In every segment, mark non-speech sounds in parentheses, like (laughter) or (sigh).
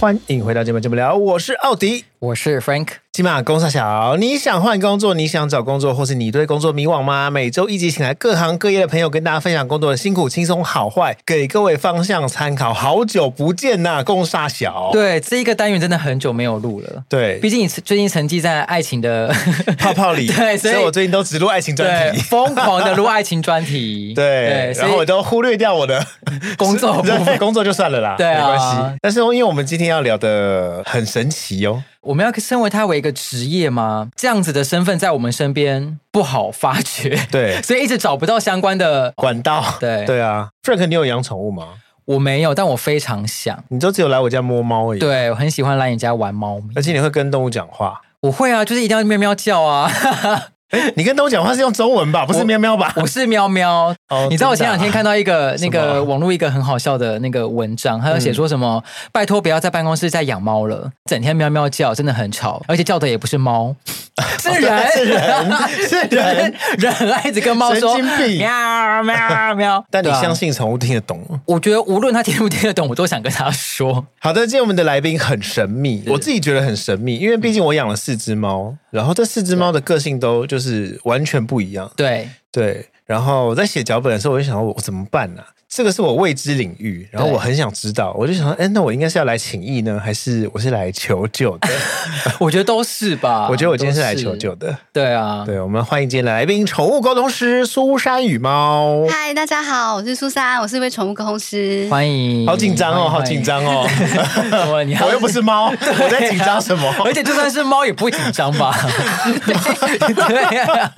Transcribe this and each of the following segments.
欢迎回到节目，节目聊，我是奥迪，我是 Frank。今晚公三小，你想换工作，你想找工作，或是你对工作迷惘吗？每周一集，请来各行各业的朋友跟大家分享工作的辛苦、轻松、好坏，给各位方向参考。好久不见呐，公三小。对，这一个单元真的很久没有录了。对，毕竟你最近沉寂在爱情的泡泡里，(laughs) 对，所以，所以我最近都只录爱情专题，疯狂的录爱情专题。(laughs) 对，然后我都忽略掉我的工作，(laughs) 工作就算了啦，对啊，没关系。但是因为我们今天要聊的很神奇哦。我们要身为他为一个职业吗？这样子的身份在我们身边不好发掘，对，(laughs) 所以一直找不到相关的管道。对对啊，Frank，你有养宠物吗？我没有，但我非常想。你都只有来我家摸猫而已。对，我很喜欢来你家玩猫咪，而且你会跟动物讲话。我会啊，就是一定要喵喵叫啊。哎，你跟动物讲话是用中文吧？不是喵喵吧？我，我是喵喵。(laughs) 哦，你知道我前两天看到一个那个网络一个很好笑的那个文章，他有写说什么？嗯、拜托不要在办公室再养猫了，整天喵喵叫，真的很吵，而且叫的也不是猫，(laughs) 是人，是人，是人，(laughs) 人很爱一直跟猫说喵喵喵。但你相信宠物听得懂？我觉得无论它听不听得懂，我都想跟它说。好的，今天我们的来宾很神秘，我自己觉得很神秘，因为毕竟我养了四只猫，然后这四只猫的个性都就是完全不一样。对对，然后我在写脚本的时候，我就想说我怎么办呢、啊？这个是我未知领域，然后我很想知道，我就想说，哎，那我应该是要来请益呢，还是我是来求救的？(laughs) 我觉得都是吧。(laughs) 我觉得我今天是来求救的。对啊，对，我们欢迎今天的来宾，宠物沟通师苏珊与猫。嗨，大家好，我是苏珊，我是一位宠物沟通师。欢迎，好紧张哦，好紧张哦。你 (laughs) 我又不是猫，我在紧张什么？而且就算是猫也不会紧张吧？对啊，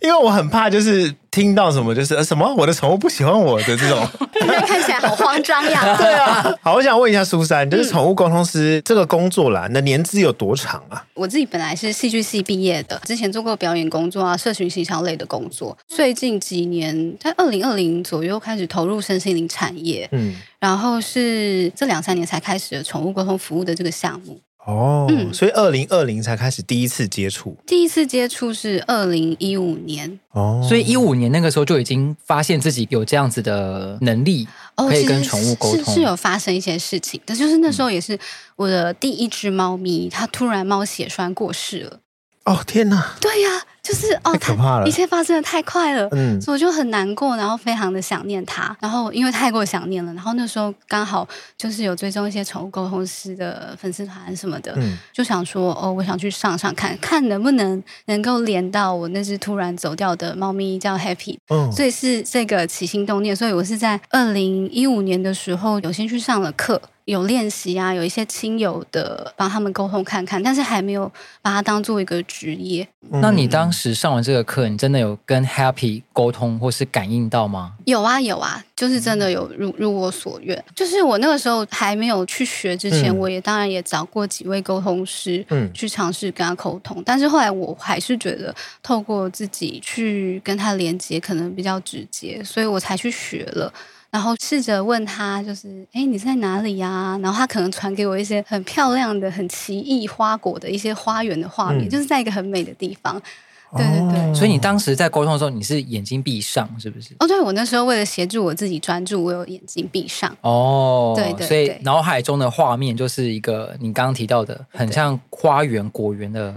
因为我很怕，就是。听到什么就是什么，我的宠物不喜欢我的这种，看起来好慌张呀。(laughs) 对啊，好，我想问一下苏珊，就是宠物沟通师这个工作啦，你的年资有多长啊？我自己本来是戏剧系毕业的，之前做过表演工作啊，社群形象类的工作。最近几年，在二零二零左右开始投入身心灵产业，嗯，然后是这两三年才开始的宠物沟通服务的这个项目。哦，嗯，所以二零二零才开始第一次接触，第一次接触是二零一五年，哦，所以一五年那个时候就已经发现自己有这样子的能力，可以跟宠物沟通，是，是有发生一些事情，但就是那时候也是我的第一只猫咪，它突然猫血栓过世了。哦天哪！对呀、啊，就是哦，太可怕了，一切发生的太快了，嗯，所以我就很难过，然后非常的想念他，然后因为太过想念了，然后那时候刚好就是有追踪一些宠物沟通师的粉丝团什么的，嗯，就想说哦，我想去上上看看能不能能够连到我那只突然走掉的猫咪叫 Happy，嗯，所以是这个起心动念，所以我是在二零一五年的时候有先去上了课。有练习啊，有一些亲友的帮他们沟通看看，但是还没有把它当做一个职业。那你当时上完这个课，你真的有跟 Happy 沟通或是感应到吗？有啊，有啊，就是真的有如如我所愿。就是我那个时候还没有去学之前，嗯、我也当然也找过几位沟通师，嗯，去尝试跟他沟通。但是后来我还是觉得透过自己去跟他连接可能比较直接，所以我才去学了。然后试着问他，就是哎，你在哪里呀、啊？然后他可能传给我一些很漂亮的、很奇异花果的一些花园的画面，嗯、就是在一个很美的地方。对对对。哦、所以你当时在沟通的时候，你是眼睛闭上，是不是？哦，对，我那时候为了协助我自己专注，我有眼睛闭上。哦，对，对对。所以脑海中的画面就是一个你刚刚提到的，很像花园果园的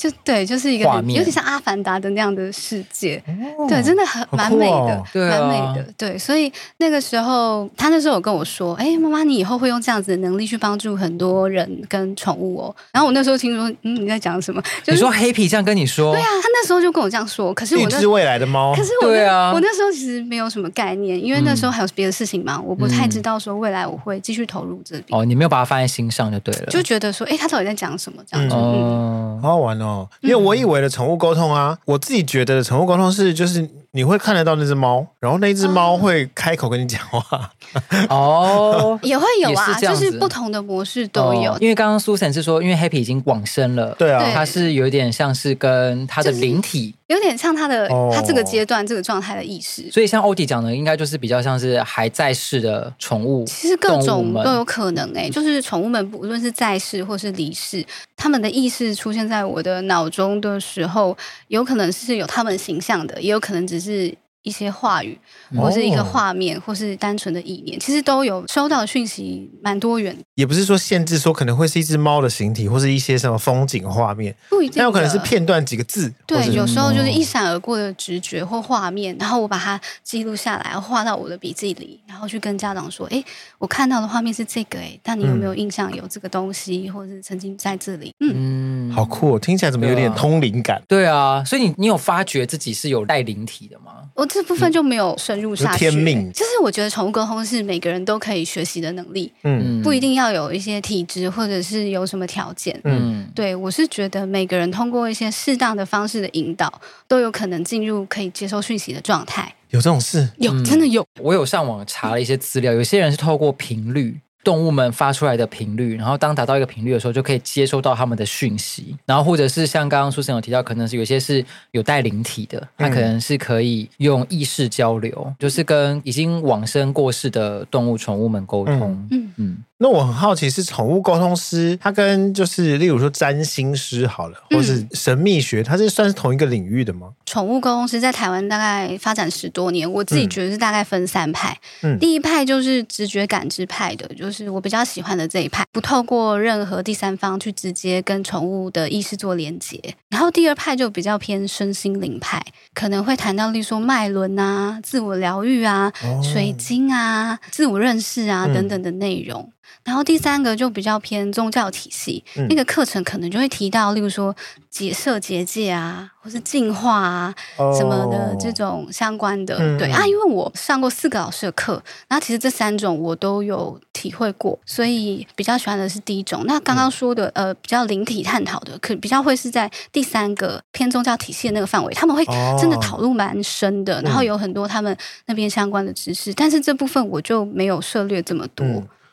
就对，就是一个尤其像《阿凡达》的那样的世界，哦、对，真的很蛮美的，哦、蛮美的。对，所以那个时候，他那时候有跟我说：“哎，妈妈，你以后会用这样子的能力去帮助很多人跟宠物哦。”然后我那时候听说，嗯，你在讲什么？就是、你说黑皮这样跟你说？对啊，他那时候就跟我这样说。可是我那预知未来的猫，可是我对啊，我那时候其实没有什么概念，因为那时候还有别的事情嘛，嗯、我不太知道说未来我会继续投入这里。哦，你没有把它放在心上就对了，就觉得说，哎，他到底在讲什么？这样子，嗯，嗯好好玩哦，因为我以为。的宠物沟通啊，我自己觉得的宠物沟通是就是你会看得到那只猫，然后那只猫会开口跟你讲话。(laughs) 哦，也会有啊，是就是不同的模式都有。哦、因为刚刚 Susan 是说，因为 Happy 已经往生了，对啊，它是有点像是跟它的灵体。有点像他的，他这个阶段这个状态的意识，所以像欧弟讲的，应该就是比较像是还在世的宠物，其实各种都有可能哎，就是宠物们不论是在世或是离世，他们的意识出现在我的脑中的时候，有可能是有他们形象的，也有可能只是。一些话语，或是一个画面，或是单纯的意念，其实都有收到讯息，蛮多元。也不是说限制说可能会是一只猫的形体，或是一些什么风景画面，不一定。那有可能是片段几个字。对，有时候就是一闪而过的直觉或画面，然后我把它记录下来，画到我的笔记里，然后去跟家长说：“哎，我看到的画面是这个，哎，但你有没有印象有这个东西，或者是曾经在这里？”嗯，好酷哦，听起来怎么有点通灵感？对啊，所以你你有发觉自己是有带灵体的吗？我这部分就没有深入下去。天命，就是我觉得宠物沟通是每个人都可以学习的能力，嗯，不一定要有一些体质或者是有什么条件，嗯，对，我是觉得每个人通过一些适当的方式的引导，都有可能进入可以接收讯息的状态。有这种事？有，真的有。我有上网查了一些资料，有些人是透过频率。动物们发出来的频率，然后当达到一个频率的时候，就可以接收到他们的讯息。然后或者是像刚刚苏神有提到，可能是有些是有带灵体的，它可能是可以用意识交流，嗯、就是跟已经往生过世的动物宠物们沟通。嗯嗯。嗯那我很好奇，是宠物沟通师，他跟就是例如说占星师好了，或是神秘学，它是算是同一个领域的吗？宠物沟通师在台湾大概发展十多年，我自己觉得是大概分三派。嗯，第一派就是直觉感知派的，就是我比较喜欢的这一派，不透过任何第三方去直接跟宠物的意识做连接。然后第二派就比较偏身心灵派，可能会谈到例如说脉轮啊、自我疗愈啊、哦、水晶啊、自我认识啊等等的内容。然后第三个就比较偏宗教体系，嗯、那个课程可能就会提到，例如说解设结界啊，或是进化啊、哦、什么的这种相关的。嗯、对啊，因为我上过四个老师的课，然后其实这三种我都有体会过，所以比较喜欢的是第一种。那刚刚说的、嗯、呃比较灵体探讨的，可比较会是在第三个偏宗教体系的那个范围，他们会真的讨论蛮深的，哦、然后有很多他们那边相关的知识，嗯、但是这部分我就没有涉猎这么多。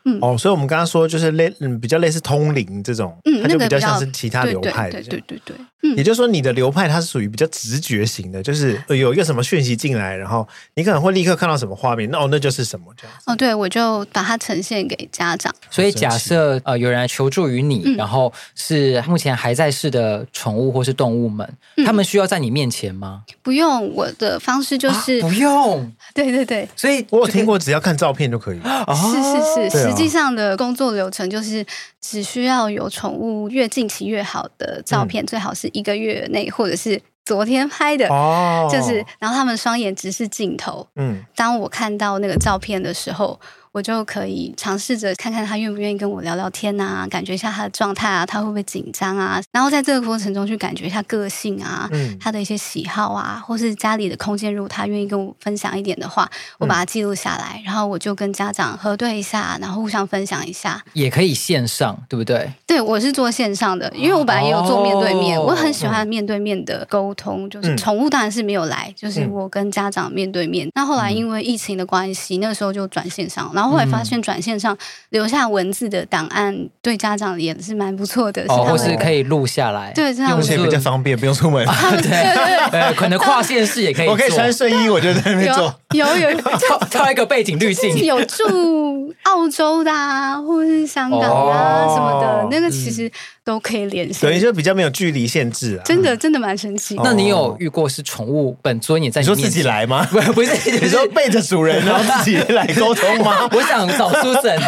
嗯嗯、哦，所以我们刚刚说就是类嗯比较类似通灵这种，嗯，它就比较像是其他流派的，对对对对。也就是说，你的流派它是属于比较直觉型的，就是有一个什么讯息进来，然后你可能会立刻看到什么画面，那哦，那就是什么这样。哦，对，我就把它呈现给家长。所以假设呃有人来求助于你，嗯、然后是目前还在世的宠物或是动物们，嗯、他们需要在你面前吗？不用，我的方式就是、啊、不用。(laughs) 对对对，所以我有听过，只要看照片就可以。哦、是是是，实际上的工作流程就是只需要有宠物越近期越好的照片，嗯、最好是一个月内。或者是昨天拍的，哦、就是，然后他们双眼直视镜头。嗯，当我看到那个照片的时候。我就可以尝试着看看他愿不愿意跟我聊聊天啊，感觉一下他的状态啊，他会不会紧张啊？然后在这个过程中去感觉一下个性啊，嗯，他的一些喜好啊，或是家里的空间，如果他愿意跟我分享一点的话，我把它记录下来，嗯、然后我就跟家长核对一下，然后互相分享一下。也可以线上，对不对？对，我是做线上的，因为我本来也有做面对面，哦、我很喜欢面对面的沟通。就是宠物当然是没有来，就是我跟家长面对面。那、嗯、后来因为疫情的关系，那个时候就转线上，然后。后来发现转线上留下文字的档案，对家长也是蛮不错的，哦，或是可以录下来，对，这样而且比较方便，不用出门。(laughs) 对对对，(laughs) 可能跨县市也可以。我可以穿睡衣，我就在那边做。(laughs) 有有 (laughs) 跳跳一个背景滤镜，有住澳洲的啊，或者是香港啊什么的，那个其实。都可以联系，等于就比较没有距离限制啊！真的，真的蛮神奇。那你有遇过是宠物本尊也在？你说自己来吗？(laughs) 不，不是，你说背着主人然后自己来沟通吗？我想找苏婶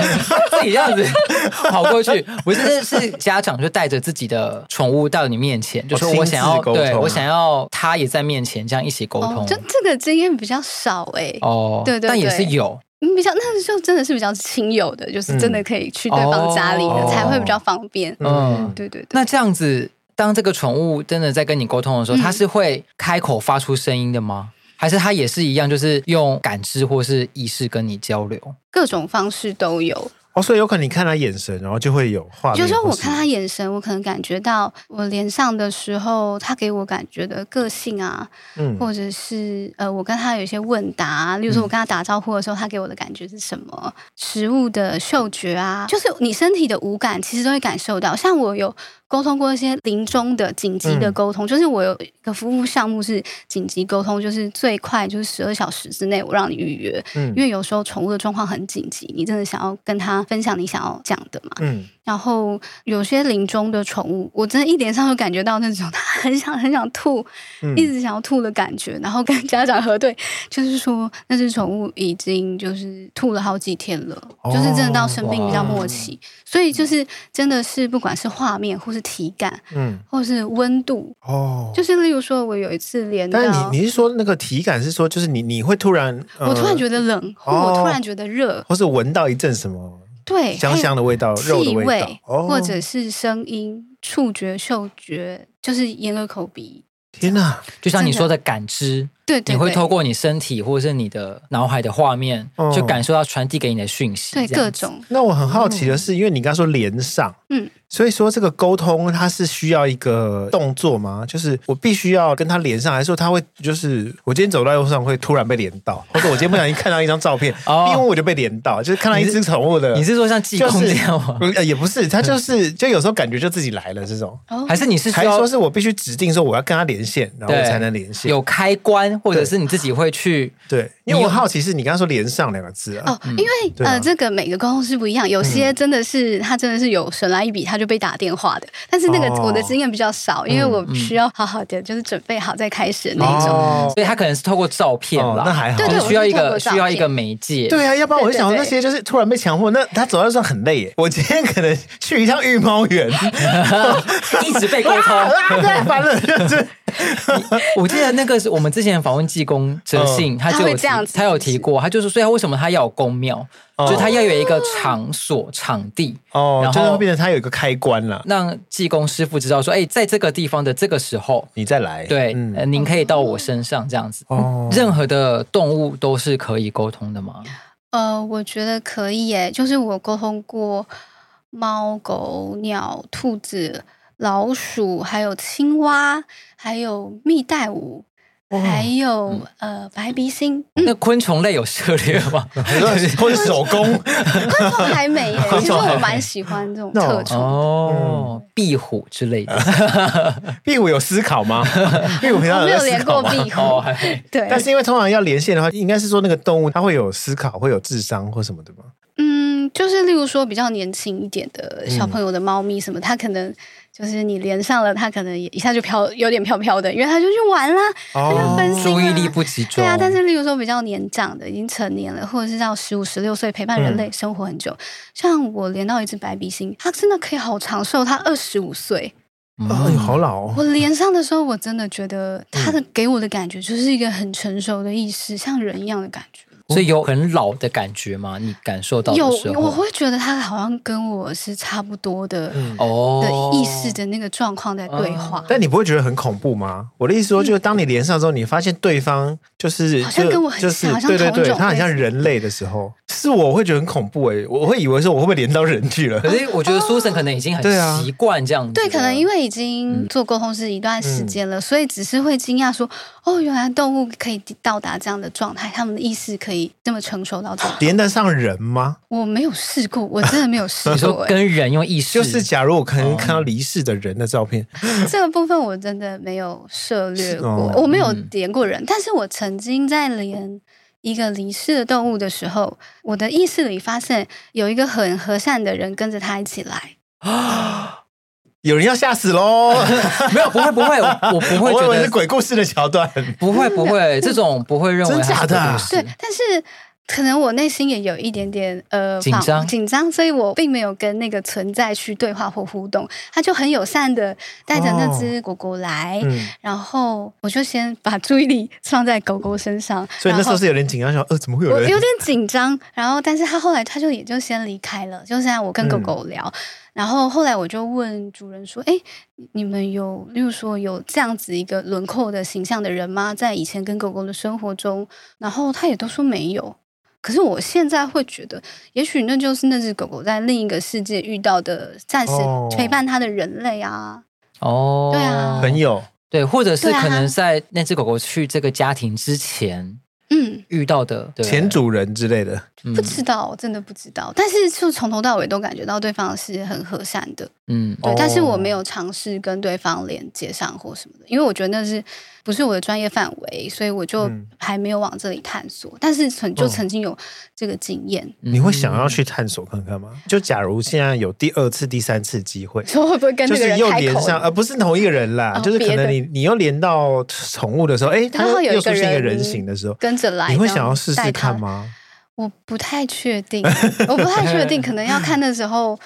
自己这样子跑过去，不是是家长就带着自己的宠物到你面前，就说我想要，对我想要他也在面前这样一起沟通。就这个经验比较少哎，哦，对对，但也是有，比较那时候真的是比较亲友的，就是真的可以去对方家里的才会比较方便。嗯，对对对。那这样子，当这个宠物真的在跟你沟通的时候，它是会开口发出声音的吗？还是它也是一样，就是用感知或是意识跟你交流，各种方式都有。哦，所以有可能你看他眼神，然后就会有画面。有时候我看他眼神，我可能感觉到我连上的时候，他给我感觉的个性啊，嗯，或者是呃，我跟他有一些问答啊，例如说我跟他打招呼的时候，他给我的感觉是什么？食物的嗅觉啊，就是你身体的五感，其实都会感受到。像我有。沟通过一些临终的紧急的沟通，嗯、就是我有一个服务项目是紧急沟通，就是最快就是十二小时之内我让你预约，嗯，因为有时候宠物的状况很紧急，你真的想要跟他分享你想要讲的嘛，嗯。然后有些临终的宠物，我真的一点上就感觉到那种它很想很想吐，嗯、一直想要吐的感觉。然后跟家长核对，就是说那只宠物已经就是吐了好几天了，哦、就是真的到生病比较末期。所以就是真的是不管是画面或是体感，嗯，或是温度，哦，就是例如说我有一次连到，但是你你是说那个体感是说就是你你会突然，呃、我突然觉得冷，或我突然觉得热，或是闻到一阵什么？对，香香的味道，气味，或者是声音、触觉、嗅觉，就是眼、耳、口、鼻。天哪！就像你说的。感知，对，你会透过你身体或者是你的脑海的画面，就感受到传递给你的讯息。对，各种。那我很好奇的是，因为你刚刚说连上，嗯。所以说这个沟通它是需要一个动作吗？就是我必须要跟他连上，还是说他会就是我今天走在路上会突然被连到，或者我今天不小心看到一张照片，(laughs) 因为我就被连到，就是看到一只宠物的。你是说像济公这样吗？也不是，他就是 (laughs) 就有时候感觉就自己来了这种，还是你是还是说是我必须指定说我要跟他连线，然后我才能连线？有开关，或者是你自己会去？对，因为我好奇是你刚刚说连上两个字啊。哦，因为呃，这个每个沟通师不一样，有些真的是他真的是有神来一笔，他就被打电话的。但是那个我的经验比较少，因为我需要好好的就是准备好再开始的那种，所以他可能是透过照片吧，那还好，对，需要一个需要一个媒介，对啊，要不然我就想那些就是突然被强迫，那他走在路上很累耶。我今天可能去一趟育猫园，(laughs) 一直被沟通，(laughs) 太烦了。就 (laughs) 是我记得那个是我们之前访问济公哲信，他就有他有提过，他就是说他为什么他要有宫庙。就是他要有一个场所场地哦，然后就会变成他有一个开关。了，让济公师傅知道说，哎，在这个地方的这个时候，你再来，对，嗯，您可以到我身上这样子。哦，任何的动物都是可以沟通的吗？呃，我觉得可以诶，就是我沟通过猫、狗、鸟、兔子、老鼠，还有青蛙，还有蜜袋鼯。还有呃，白鼻心。那昆虫类有涉猎吗？(laughs) 或者手工？昆虫还没耶。其实我蛮喜欢这种特宠哦，壁虎之类的。(laughs) 壁虎有思考吗？(laughs) 壁虎平常没有连过壁虎。对。但是因为通常要连线的话，应该是说那个动物它会有思考，会有智商或什么的吧？嗯，就是例如说比较年轻一点的小朋友的猫咪什么，它可能。就是你连上了，他可能也一下就飘，有点飘飘的，因为他就去玩啦，他就分心，注意力不集中。对啊，但是例如说比较年长的，已经成年了，或者是到十五、十六岁陪伴人类生活很久，嗯、像我连到一只白鼻星，它真的可以好长寿，它二十五岁，嗯、你，好老哦。我连上的时候，我真的觉得它的给我的感觉就是一个很成熟的意识，像人一样的感觉。所以有很老的感觉吗？你感受到的时候有，我会觉得他好像跟我是差不多的哦的意识的那个状况在对话。但你不会觉得很恐怖吗？我的意思说，就是当你连上之后，你发现对方就是好像跟我很像，对对对，他很像人类的时候，是我会觉得很恐怖哎，我会以为说我会不会连到人去了？可是我觉得苏神可能已经很习惯这样子。对，可能因为已经做沟通是一段时间了，所以只是会惊讶说，哦，原来动物可以到达这样的状态，他们的意识可以这么成熟到这。连得上人吗？我没有试过，我真的没有试过。(laughs) 你说跟人用意识，就是假如我可能看到离世的人的照片，(laughs) 这个部分我真的没有涉略过，我没有连过人。但是我曾经在连一个离世的动物的时候，我的意识里发现有一个很和善的人跟着他一起来啊！(gasps) 有人要吓死喽！(laughs) 没有，不会，不会，我不会觉得是鬼故事的桥段。不会，不会，(laughs) 这种不会认为真假的。对，但是。可能我内心也有一点点呃紧张紧张，所以我并没有跟那个存在去对话或互动。他就很友善的带着那只狗狗来，哦嗯、然后我就先把注意力放在狗狗身上。(laughs) 所以那时候是有点紧张，说呃怎么会有人？我有点紧张，然后但是他后来他就也就先离开了，就现在我跟狗狗聊。嗯然后后来我就问主人说：“哎，你们有，例如说有这样子一个轮廓的形象的人吗？在以前跟狗狗的生活中？”然后他也都说没有。可是我现在会觉得，也许那就是那只狗狗在另一个世界遇到的暂时陪伴它的人类啊。哦，对啊，朋友，对，或者是可能在那只狗狗去这个家庭之前。嗯，遇到的前主人之类的，不知道，真的不知道。但是就从头到尾都感觉到对方是很和善的，嗯，对。但是我没有尝试跟对方连接上或什么的，因为我觉得那是。不是我的专业范围，所以我就还没有往这里探索。嗯、但是曾就曾经有这个经验，你会想要去探索看看吗？就假如现在有第二次、第三次机会，(laughs) 说会不会跟这个人又连上？而不是同一个人啦，哦、就是可能你你又连到宠物的时候，哎，他又出现一个人形的时候，跟着来，你会想要试试看吗？我不太确定，我不太确定，可能要看那时候。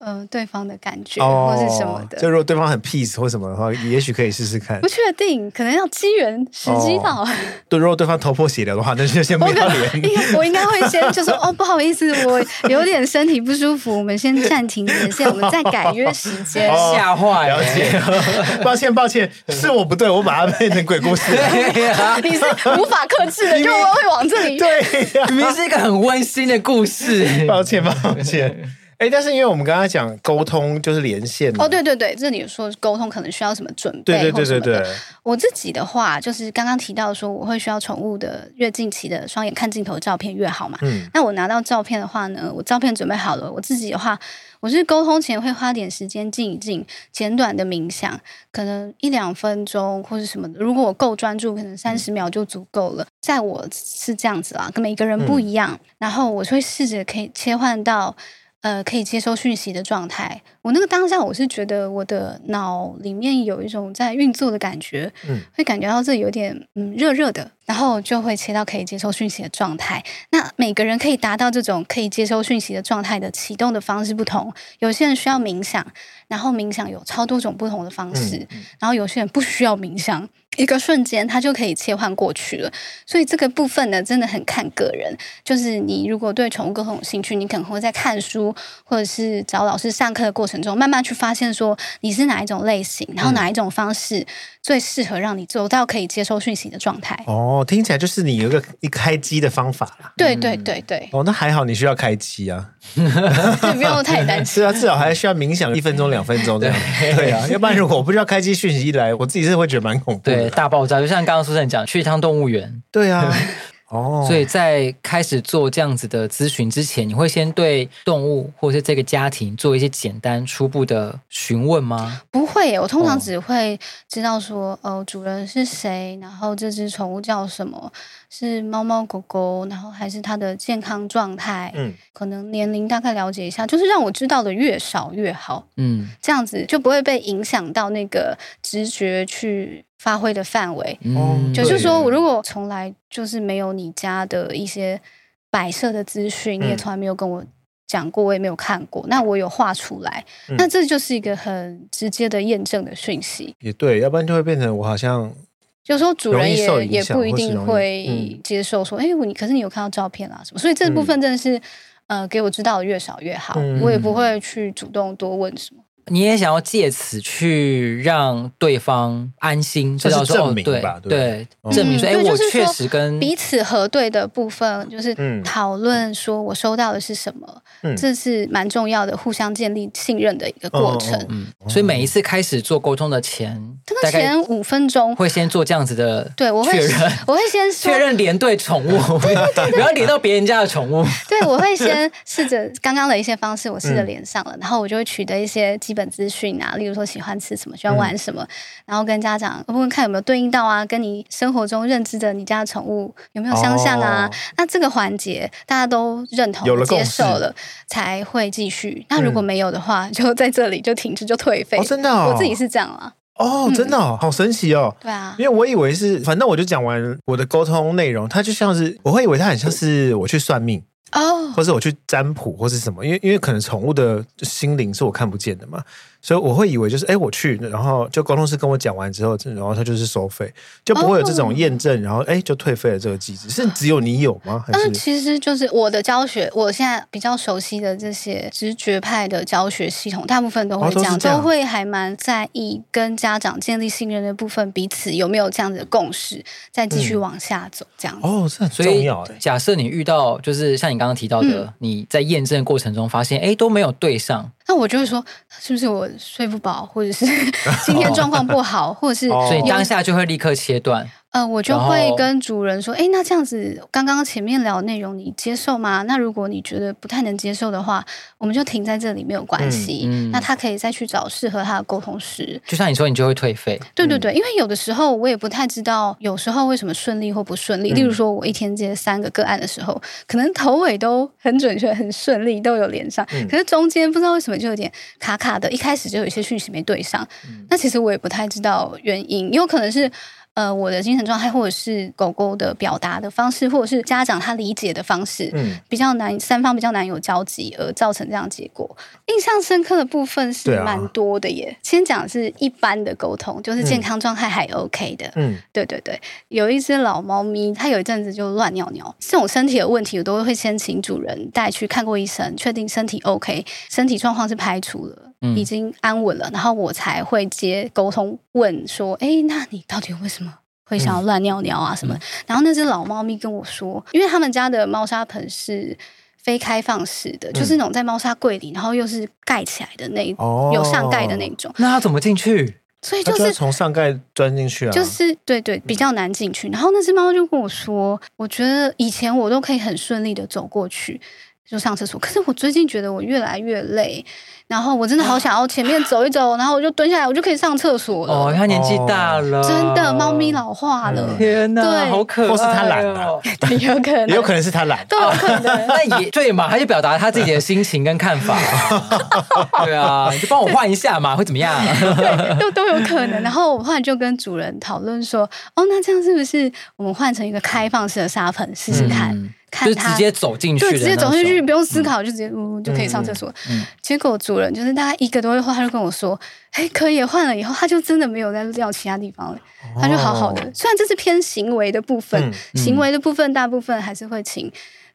嗯、呃，对方的感觉、哦、或是什么的，就如果对方很 peace 或什么的话，也许可以试试看。不确定，可能要机缘时机到、哦。对，如果对方头破血流的话，那就先不要连。我应该会先就说哦，不好意思，我有点身体不舒服，我们先暂停连线，我们再改约时间。吓坏，了解。(laughs) 抱歉，抱歉，是我不对，我把它变成鬼故事。(laughs) 你是无法克制的，就我会往这里。对、啊，明明是一个很温馨的故事。抱歉，抱歉。哎，但是因为我们刚刚讲沟通就是连线哦，对对对，这里说沟通可能需要什么准备，对对对对对。我自己的话，就是刚刚提到说，我会需要宠物的越近期的双眼看镜头照片越好嘛。嗯。那我拿到照片的话呢，我照片准备好了，我自己的话，我是沟通前会花点时间静一静，简短的冥想，可能一两分钟或者什么的。如果我够专注，可能三十秒就足够了。嗯、在我是这样子啊，跟每个人不一样。嗯、然后我会试着可以切换到。呃，可以接收讯息的状态。我那个当下，我是觉得我的脑里面有一种在运作的感觉，嗯，会感觉到这有点嗯热热的，然后就会切到可以接收讯息的状态。那每个人可以达到这种可以接收讯息的状态的启动的方式不同，有些人需要冥想，然后冥想有超多种不同的方式，然后有些人不需要冥想。一个瞬间，他就可以切换过去了。所以这个部分呢，真的很看个人。就是你如果对宠物沟通有兴趣，你可能会在看书或者是找老师上课的过程中，慢慢去发现说你是哪一种类型，然后哪一种方式最适合让你走到可以接收讯息的状态。哦，听起来就是你有一个一开机的方法啦。对对对对。哦，那还好，你需要开机啊，(laughs) 不用太担心。(laughs) 是啊，至少还需要冥想一分钟、两分钟这样。对啊，要不然如果我不知道开机讯息一来，我自己是会觉得蛮恐怖的。大爆炸，就像刚刚苏珊讲，去一趟动物园。对啊，(laughs) 哦，所以在开始做这样子的咨询之前，你会先对动物或者是这个家庭做一些简单初步的询问吗？不会，我通常只会知道说，哦，呃，主人是谁，然后这只宠物叫什么。是猫猫狗狗，然后还是它的健康状态，嗯，可能年龄大概了解一下，就是让我知道的越少越好，嗯，这样子就不会被影响到那个直觉去发挥的范围，嗯，就是说我如果从来就是没有你家的一些摆设的资讯，你也从来没有跟我讲过，我也没有看过，那我有画出来，那这就是一个很直接的验证的讯息，也对，要不然就会变成我好像。有时候主人也也不一定会接受说，哎、嗯，你可是你有看到照片啊什么，所以这部分真的是，嗯、呃，给我知道的越少越好，嗯、我也不会去主动多问什么。你也想要借此去让对方安心，这是证明吧？对，对，证明说，哎，我确实跟彼此核对的部分，就是讨论说我收到的是什么，这是蛮重要的，互相建立信任的一个过程。嗯，所以每一次开始做沟通的前，大概前五分钟会先做这样子的，对我会确认，(laughs) 我会先确认连对宠物，不要连到别人家的宠物。对，我会先试着刚刚的一些方式，我试着连上了，然后我就会取得一些基本资讯啊，例如说喜欢吃什么，喜欢玩什么，嗯、然后跟家长问问看有没有对应到啊，跟你生活中认知的你家的宠物有没有相像啊？哦、那这个环节大家都认同、有了接受了，才会继续。那如果没有的话，(laughs) 就在这里就停止，就退费。哦、真的、哦，我自己是这样啊。哦，真的哦，好神奇哦。对啊，因为我以为是，反正我就讲完我的沟通内容，它就像是，我会以为它很像是我去算命。哦，或是我去占卜，或是什么，因为因为可能宠物的心灵是我看不见的嘛，所以我会以为就是，哎，我去，然后就沟通师跟我讲完之后，然后他就是收费，就不会有这种验证，然后哎就退费的这个机制，是只有你有吗？但是其实就是我的教学，我现在比较熟悉的这些直觉派的教学系统，大部分都会这样，哦、都，这样都会还蛮在意跟家长建立信任的部分，彼此有没有这样子的共识，再继续往下走，这样子。哦，这很重要。假设你遇到就是像你刚。刚刚提到的，嗯、你在验证过程中发现，哎，都没有对上，那我就会说，是不是我睡不饱，或者是 (laughs) 今天状况不好，或者是，所以当下就会立刻切断。呃，我就会跟主人说，哎，那这样子，刚刚前面聊的内容你接受吗？那如果你觉得不太能接受的话，我们就停在这里，没有关系。嗯嗯、那他可以再去找适合他的沟通师。就像你说，你就会退费。对对对，因为有的时候我也不太知道，有时候为什么顺利或不顺利。嗯、例如说，我一天接三个个案的时候，可能头尾都很准确、很顺利，都有连上，嗯、可是中间不知道为什么就有点卡卡的，一开始就有一些讯息没对上。嗯、那其实我也不太知道原因，有可能是。呃，我的精神状态，或者是狗狗的表达的方式，或者是家长他理解的方式，嗯，比较难，三方比较难有交集，而造成这样结果。印象深刻的部分是蛮多的耶。啊、先讲是一般的沟通，就是健康状态还 OK 的，嗯，对对对。有一只老猫咪，它有一阵子就乱尿尿，这种身体的问题，我都会先请主人带去看过医生，确定身体 OK，身体状况是排除了。已经安稳了，然后我才会接沟通问说：“哎，那你到底为什么会想要乱尿尿啊？什么？”然后那只老猫咪跟我说：“因为他们家的猫砂盆是非开放式的，就是那种在猫砂柜里，然后又是盖起来的那种，有上盖的那种。那它怎么进去？所以就是从上盖钻进去啊，就是对对，比较难进去。然后那只猫就跟我说：“我觉得以前我都可以很顺利的走过去，就上厕所，可是我最近觉得我越来越累。”然后我真的好想要前面走一走，然后我就蹲下来，我就可以上厕所了。哦，他年纪大了，真的，猫咪老化了。天哪，对，好可爱。或是他懒了，(laughs) 有可能，(laughs) 也有可能是他懒，都有可能。(laughs) 那也对嘛，他就表达他自己的心情跟看法。对啊，你就帮我换一下嘛，会怎么样？对，都都有可能。然后我后来就跟主人讨论说，哦，那这样是不是我们换成一个开放式的沙盆试试看？就直接走进去，对，直接走进去，不用思考，就直接呜就可以上厕所。结果主人就是大概一个多月后，他就跟我说：“哎，可以换了。”以后他就真的没有再尿其他地方了，他就好好的。虽然这是偏行为的部分，行为的部分大部分还是会请。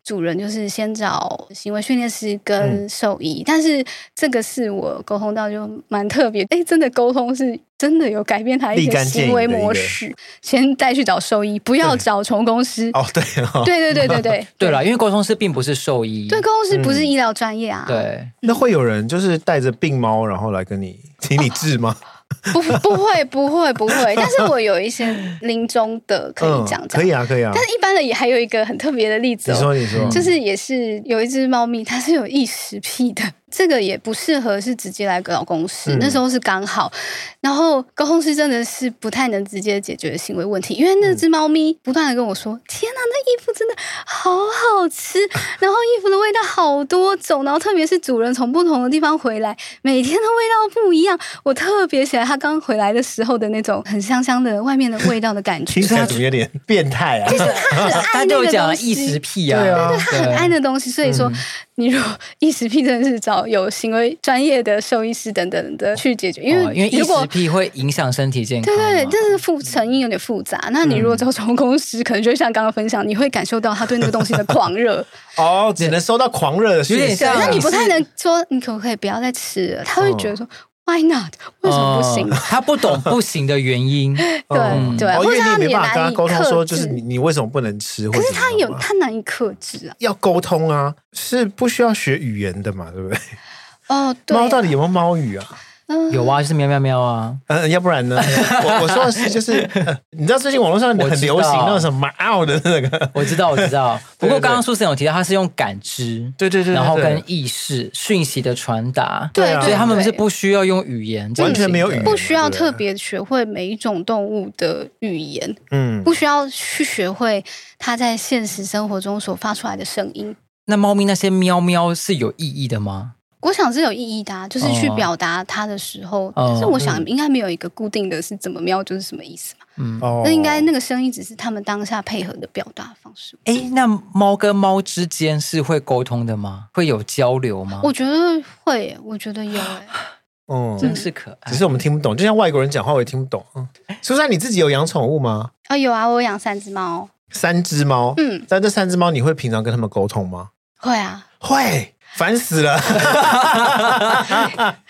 主人就是先找行为训练师跟兽医，嗯、但是这个是我沟通到就蛮特别，哎，真的沟通是真的有改变他一些行为模式，先带去找兽医，不要找宠物公司。哦，对哦，对对对对对，对。了，(laughs) 因为沟通师并不是兽医，对，沟通师不是医疗专业啊。对，嗯、那会有人就是带着病猫，然后来跟你请你治吗？哦 (laughs) (laughs) 不不会不会不会，但是我有一些临终的可以讲讲，可以啊可以啊。但是一般的也还有一个很特别的例子，你说你说，就是也是有一只猫咪，它是有异食癖的。这个也不适合是直接来找公司，嗯、那时候是刚好，然后沟通师真的是不太能直接解决行为问题，因为那只猫咪不断的跟我说：“嗯、天哪，那衣服真的好好吃，(laughs) 然后衣服的味道好多种，然后特别是主人从不同的地方回来，每天的味道不一样。我特别喜欢它刚回来的时候的那种很香香的外面的味道的感觉，其实它怎么有点变态啊？就是他很爱那个东西，异食癖啊，对对对，他很爱那东西，所以说。嗯你如果 (laughs) 异食癖真的是找有行为专业的兽医师等等的去解决，因为、哦、因为异食癖会影响身体健康。对对对，这是复成因有点复杂。那你如果找宠物公司，嗯、可能就会像刚刚分享，你会感受到他对那个东西的狂热。(laughs) 哦，只能收到狂热的讯息。那你不太能说，你可不可以不要再吃了？他会觉得说。哦 Why not？为什么不行？他不懂不行的原因。对 (laughs) 对，或者他也难以沟通，说就是你你为什么不能吃？可是他有他难以克制啊。要沟通啊，是不需要学语言的嘛，对不对？哦，对。猫到底有没有猫语啊？有啊，就是喵喵喵啊。嗯，要不然呢？(laughs) 我我说的是，就是你知道最近网络上很流行那种什么猫的那个，我知道，我知道。(laughs) 不过刚刚苏 Sir 有提到，他是用感知，对对对，然后跟意识讯息的传达，对，所以他们是不需要用语言，完全没有语言，不需要特别学会每一种动物的语言，嗯，不需要去学会它在现实生活中所发出来的声音。那猫咪那些喵喵是有意义的吗？我想是有意义的，啊，就是去表达它的时候，哦，但是我想应该没有一个固定的是怎么喵就是什么意思嘛。嗯，那应该那个声音只是他们当下配合的表达方式。哎，那猫跟猫之间是会沟通的吗？会有交流吗？我觉得会，我觉得有。哎，嗯，(laughs) 真是可爱。只是我们听不懂，就像外国人讲话我也听不懂。嗯，(laughs) 苏珊，你自己有养宠物吗？啊，有啊，我养三只猫。三只猫，嗯，但这三只猫你会平常跟他们沟通吗？会啊，会。烦死了！(laughs)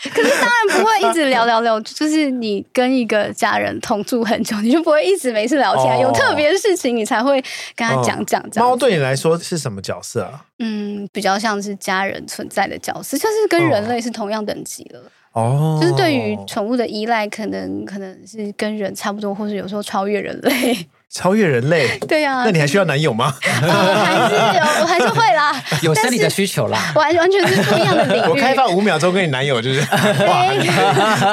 可是当然不会一直聊聊聊，就是你跟一个家人同住很久，你就不会一直没事聊天，哦、有特别的事情你才会跟他讲讲。猫对你来说是什么角色啊？嗯，比较像是家人存在的角色，就是跟人类是同样等级的。哦，就是对于宠物的依赖，可能可能是跟人差不多，或是有时候超越人类。超越人类，对呀、啊，那你还需要男友吗？我还是有，(laughs) 我还是会啦，有生理的需求啦，完完全是不一样的领域。我开放五秒钟跟你男友就是，(laughs)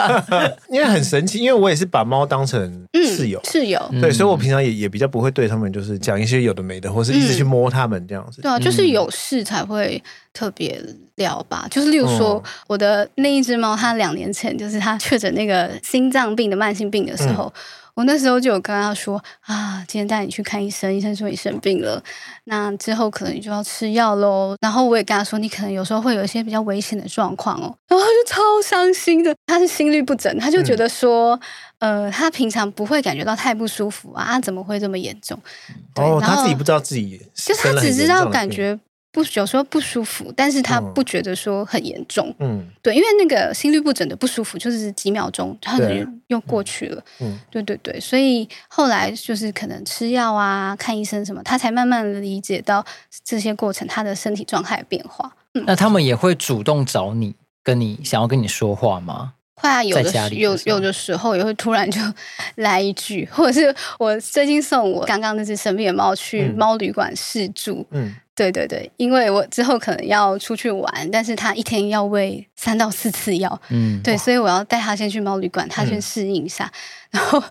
(laughs) 因为很神奇，因为我也是把猫当成室友，室友，对，所以我平常也也比较不会对他们就是讲一些有的没的，或是一直去摸他们这样子。对啊，就是有事才会特别聊吧，就是例如说我的那一只猫，它两年前就是它确诊那个心脏病的慢性病的时候。我那时候就有跟他说啊，今天带你去看医生，医生说你生病了，那之后可能你就要吃药喽。然后我也跟他说，你可能有时候会有一些比较危险的状况哦。然后他就超伤心的，他是心律不整，他就觉得说，嗯、呃，他平常不会感觉到太不舒服啊，啊怎么会这么严重？哦，他自己不知道自己，就他只知道感觉。不，有时候不舒服，但是他不觉得说很严重。嗯，对，因为那个心律不整的不舒服，就是几秒钟，他可能又过去了。嗯，对对对，所以后来就是可能吃药啊、看医生什么，他才慢慢理解到这些过程他的身体状态的变化。嗯，那他们也会主动找你，跟你想要跟你说话吗？会啊，有的有有的时候也会突然就 (laughs) 来一句，或者是我最近送我刚刚那只生病的猫去猫旅馆试住。嗯。嗯对对对，因为我之后可能要出去玩，但是他一天要喂三到四次药，嗯，对，所以我要带他先去猫旅馆，他先适应一下，嗯、(laughs) 然后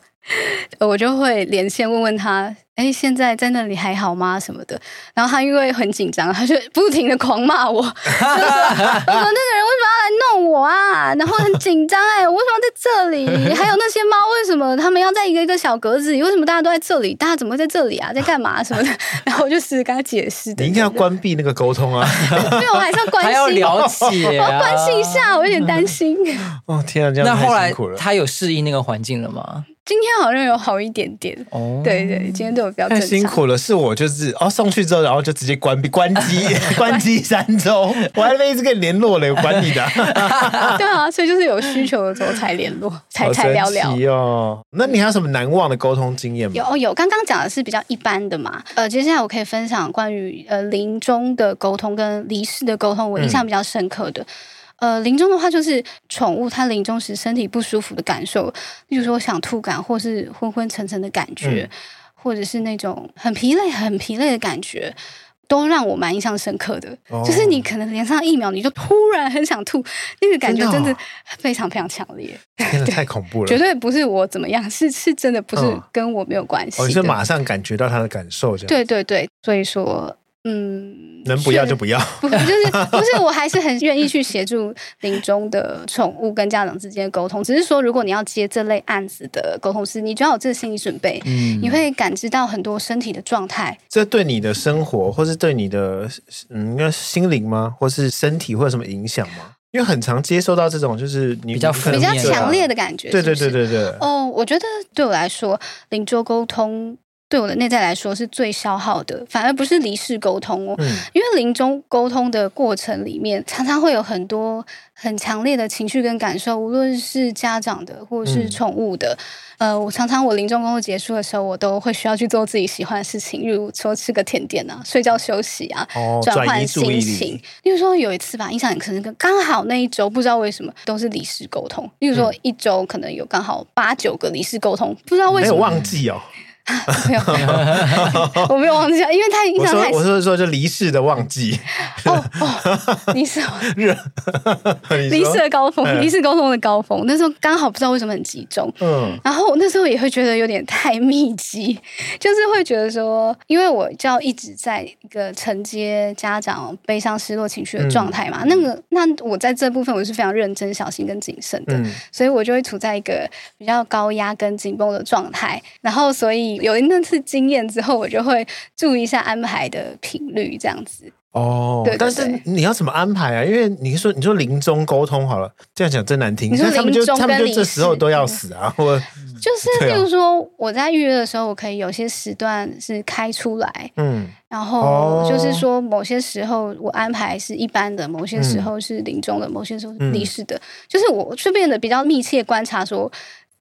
(laughs) 我就会连线问问他。哎，现在在那里还好吗？什么的？然后他因为很紧张，他就不停的狂骂我，(laughs) 就说：“我说 (laughs) 那个人为什么要来弄我啊？”然后很紧张，哎，我为什么在这里？还有那些猫，为什么他们要在一个一个小格子里？为什么大家都在这里？大家怎么会在这里啊？在干嘛什么的？然后我就试着跟他解释。你应该要关闭那个沟通啊！因为我还是要关心，还要了解、啊，(laughs) 我要关心一下，我有点担心。哦天啊，这样那后来他有适应那个环境了吗？今天好像有好一点点哦，对对，今天对我比较太辛苦了。是我就是哦，送去之后，然后就直接关闭关机，(laughs) 关机三周，我还没一直跟你联络嘞，我管你的。(laughs) 对啊，所以就是有需求的时候才联络，才才聊聊哦。那你还有什么难忘的沟通经验吗？有有，刚刚讲的是比较一般的嘛。呃，接下来我可以分享关于呃临终的沟通跟离世的沟通，我印象比较深刻的。嗯呃，临终的话就是宠物它临终时身体不舒服的感受，例如说想吐感，或是昏昏沉沉的感觉，嗯、或者是那种很疲累、很疲累的感觉，都让我蛮印象深刻的。哦、就是你可能连上一秒，你就突然很想吐，那个感觉真的非常非常强烈，真的太恐怖了。绝对不是我怎么样，是是真的不是跟我没有关系。我是、马上感觉到他的感受，这样。对对对，所以说。嗯，能不要就不要，(laughs) 不就是不是？我还是很愿意去协助临终的宠物跟家长之间的沟通。只是说，如果你要接这类案子的沟通师，你就要有这个心理准备。嗯，你会感知到很多身体的状态。这对你的生活，或是对你的嗯，应该心灵吗？或是身体会有什么影响吗？因为很常接受到这种就是你比较比较强烈的感觉。对对对对对。哦，我觉得对我来说，临终沟通。对我的内在来说是最消耗的，反而不是离世沟通哦。嗯，因为临终沟通的过程里面，常常会有很多很强烈的情绪跟感受，无论是家长的或是宠物的。嗯、呃，我常常我临终工作结束的时候，我都会需要去做自己喜欢的事情，例如说吃个甜点啊，睡觉休息啊，哦、转换心情。例如说有一次吧，印象很深刻，刚好那一周不知道为什么都是离世沟通。例如说一周可能有刚好八九个离世沟通，不知道为什么没有忘记哦。(laughs) 没有，我没有忘记，因为他印象太我说我说就离世的忘记。哦哦，离世热，(laughs) 离世的高峰，离世高峰的高峰，那时候刚好不知道为什么很集中。嗯，然后那时候也会觉得有点太密集，(laughs) 就是会觉得说，因为我就要一直在一个承接家长悲伤失落情绪的状态嘛，嗯、那个那我在这部分我是非常认真、小心跟谨慎的，嗯、所以我就会处在一个比较高压跟紧绷的状态，然后所以。有那次经验之后，我就会注意一下安排的频率，这样子。哦，对，但是你要怎么安排啊？因为你说你说临终沟通好了，这样讲真难听。你说临终他们就这时候都要死啊？或就是，例如说我在预约的时候，我可以有些时段是开出来，嗯，然后就是说某些时候我安排是一般的，某些时候是临终的，某些时候是离世的，就是我就变得比较密切观察说。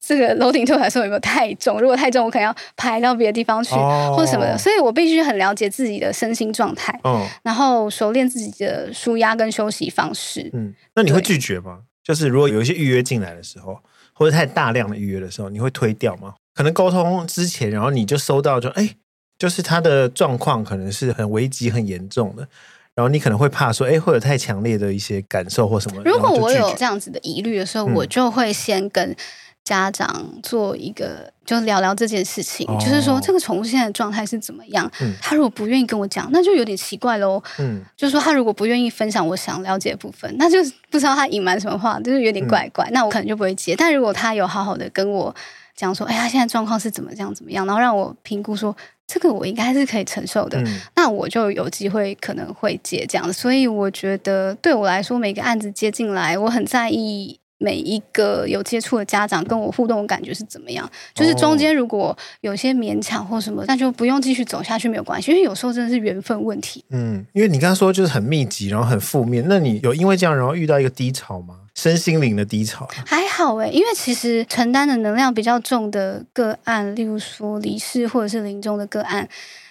这个楼顶对我来说有没有太重？如果太重，我可能要排到别的地方去，哦、或什么的。所以我必须很了解自己的身心状态，嗯、然后熟练自己的舒压跟休息方式。嗯，那你会拒绝吗？就是如果有一些预约进来的时候，或者太大量的预约的时候，你会推掉吗？可能沟通之前，然后你就收到就，就哎，就是他的状况可能是很危急、很严重的，然后你可能会怕说，哎，会有太强烈的一些感受或什么。如果我有这样子的疑虑的时候，嗯、我就会先跟。家长做一个，就聊聊这件事情，哦、就是说这个宠物现在的状态是怎么样？嗯、他如果不愿意跟我讲，那就有点奇怪喽。嗯，就是说他如果不愿意分享我想了解的部分，那就不知道他隐瞒什么话，就是有点怪怪。嗯、那我可能就不会接。但如果他有好好的跟我讲说，哎呀，现在状况是怎么样怎么样，然后让我评估说这个我应该是可以承受的，嗯、那我就有机会可能会接这样。所以我觉得对我来说，每个案子接进来，我很在意。每一个有接触的家长跟我互动的感觉是怎么样？就是中间如果有些勉强或什么，那就不用继续走下去，没有关系。因为有时候真的是缘分问题。嗯，因为你刚刚说就是很密集，然后很负面。那你有因为这样然后遇到一个低潮吗？身心灵的低潮？还好诶，因为其实承担的能量比较重的个案，例如说离世或者是临终的个案，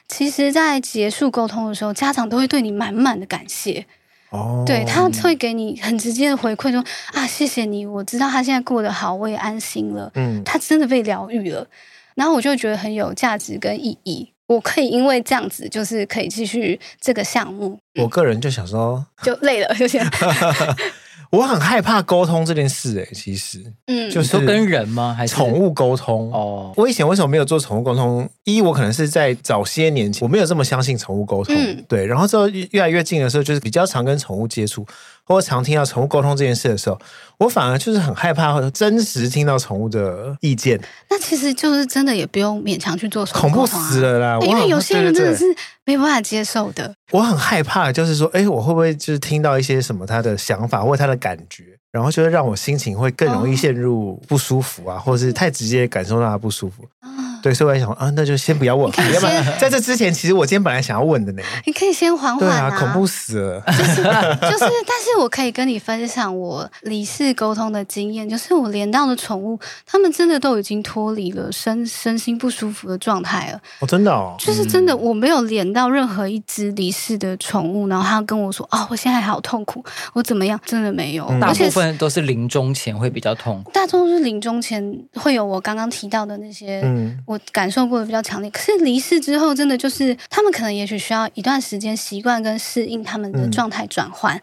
其实在结束沟通的时候，家长都会对你满满的感谢。哦，对，他会给你很直接的回馈，说啊，谢谢你，我知道他现在过得好，我也安心了。嗯，他真的被疗愈了，然后我就觉得很有价值跟意义。我可以因为这样子，就是可以继续这个项目。我个人就想说，就累了，就先。(laughs) 我很害怕沟通这件事，哎，其实，嗯，就是跟人吗？还是宠物沟通？哦，我以前为什么没有做宠物沟通？一，我可能是在早些年前，我没有这么相信宠物沟通，嗯、对。然后之后越来越近的时候，就是比较常跟宠物接触。或者常听到宠物沟通这件事的时候，我反而就是很害怕真实听到宠物的意见。那其实就是真的也不用勉强去做宠物啊，恐怖死了啦！因为有些人真的是没办法接受的。对对对，我很害怕，就是说，哎，我会不会就是听到一些什么他的想法或他的感觉，然后就会让我心情会更容易陷入不舒服啊，哦、或者是太直接感受到他不舒服。哦对，所以我在想啊，那就先不要问。要不然在这之前，其实我今天本来想要问的呢。(laughs) 你可以先缓缓啊，啊，恐怖死了。(laughs) 就是就是，但是我可以跟你分享我离世沟通的经验，就是我连到的宠物，他们真的都已经脱离了身身心不舒服的状态了。哦，真的哦，就是真的，我没有连到任何一只离世的宠物，然后他跟我说啊、哦，我现在好痛苦，我怎么样？真的没有，嗯、大部分都是临终前会比较痛苦。大多数是临终前会有我刚刚提到的那些，嗯。我感受过的比较强烈，可是离世之后，真的就是他们可能也许需要一段时间习惯跟适应他们的状态转换，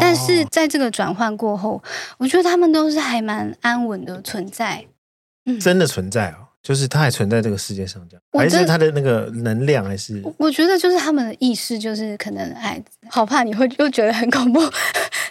但是在这个转换过后，我觉得他们都是还蛮安稳的存在，嗯，真的存在哦。就是它还存在这个世界上，这样还是它的那个能量，还是我觉得就是他们的意识，就是可能哎，好怕你会又觉得很恐怖。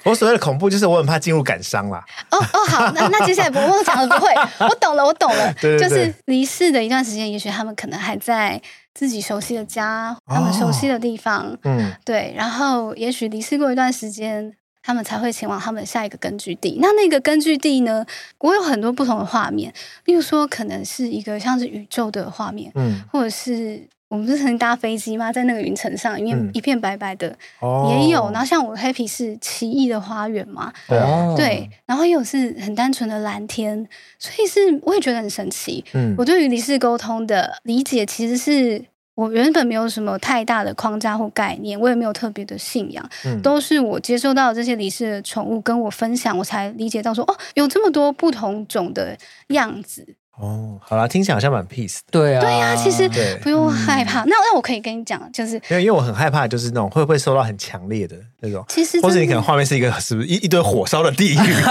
我所谓的恐怖，就是我很怕进入感伤啦。哦哦，好，那那接下来不我讲了不会，我懂了，我懂了。(laughs) 对对对，就是离世的一段时间，也许他们可能还在自己熟悉的家，他们熟悉的地方，哦、嗯，对。然后也许离世过一段时间。他们才会前往他们下一个根据地。那那个根据地呢？我有很多不同的画面，例如说，可能是一个像是宇宙的画面，嗯，或者是我们不是曾经搭飞机吗？在那个云层上，里面一片白白的，嗯、也有。然后像我 Happy 是奇异的花园嘛，哦、对，然后也有是很单纯的蓝天，所以是我也觉得很神奇。嗯，我对于离世沟通的理解其实是。我原本没有什么太大的框架或概念，我也没有特别的信仰，嗯、都是我接受到这些离世的宠物跟我分享，我才理解到说，哦，有这么多不同种的样子。哦，好啦，听起来好像蛮 peace 的。对啊，对啊，其实不用害怕。嗯、那那我可以跟你讲，就是因为因为我很害怕，就是那种会不会受到很强烈的那种，其实或者你可能画面是一个是不是一一堆火烧的地狱，(laughs)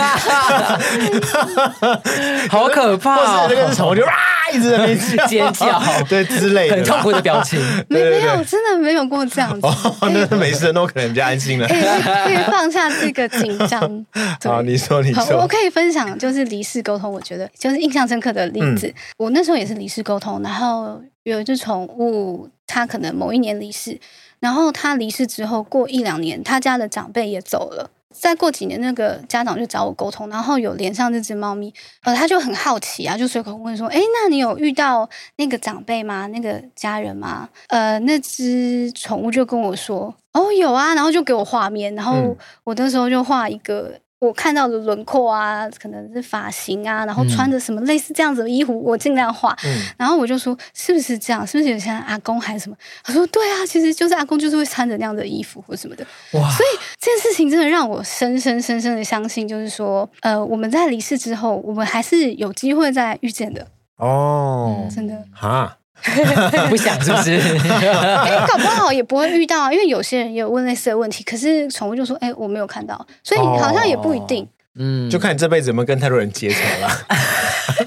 好可怕、哦，或者那个宠物就啊一直在那边尖叫，对之类的，很痛苦的表情。没没有，真的没有过这样子。哦，那没事，那我可能比较安心了，可以放下这个紧张。(laughs) 好，你说你说，我可以分享就是离世沟通，我觉得就是印象深刻的例子。嗯、我那时候也是离世沟通，然后有一只宠物，它可能某一年离世，然后它离世之后过一两年，他家的长辈也走了，再过几年，那个家长就找我沟通，然后有连上这只猫咪，呃，他就很好奇啊，就随口问说：“哎，那你有遇到那个长辈吗？那个家人吗？”呃，那只宠物就跟我说：“哦，有啊。”然后就给我画面，然后我那时候就画一个。我看到的轮廓啊，可能是发型啊，然后穿着什么类似这样子的衣服，嗯、我尽量画。嗯、然后我就说，是不是这样？是不是有些阿公还是什么？他说，对啊，其实就是阿公就是会穿着那样的衣服或什么的。哇！所以这件事情真的让我深深深深的相信，就是说，呃，我们在离世之后，我们还是有机会再遇见的。哦，嗯、真的哈。(laughs) 不想是不是？(laughs) 哎、欸，搞不好也不会遇到啊，因为有些人也有问类似的问题，可是宠物就说：“哎、欸，我没有看到。”所以好像也不一定。嗯，就看你这辈子有没有跟太多人结仇了。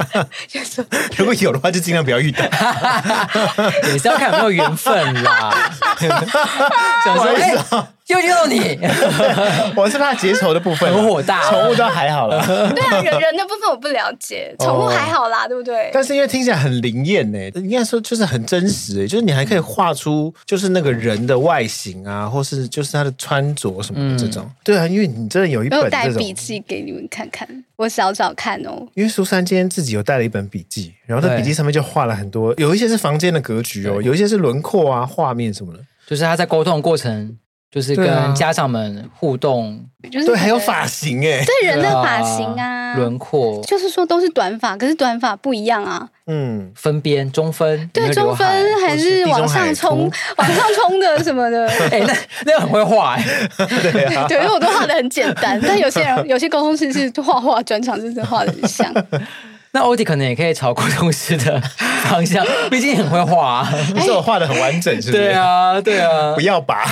(laughs) (laughs) (laughs) 如果有的话，就尽量不要遇到。(laughs) 也是要看有没有缘分啦。想说哎。欸救救你！我是怕结仇的部分，很火大。宠物都还好了。对啊，人人的部分我不了解，宠物还好啦，对不对？但是因为听起来很灵验呢，应该说就是很真实，就是你还可以画出就是那个人的外形啊，或是就是他的穿着什么的这种。对啊，因为你真的有一本这种，带笔记给你们看看，我找找看哦。因为苏珊今天自己有带了一本笔记，然后在笔记上面就画了很多，有一些是房间的格局哦，有一些是轮廓啊、画面什么的，就是他在沟通的过程。就是跟家长们互动，就是对，还有发型哎，对人的发型啊，轮廓，就是说都是短发，可是短发不一样啊。嗯，分边中分，对中分还是往上冲，往上冲的什么的。(laughs) 哎，那那很会画哎，对啊，对，因为我都画的很简单，但有些人有些沟通师是画画专长，就是画的很像。那欧弟可能也可以朝沟通师的方向，(laughs) 毕竟很会画啊。不是我画的很完整，是不是？对啊，对啊。(laughs) 不要吧，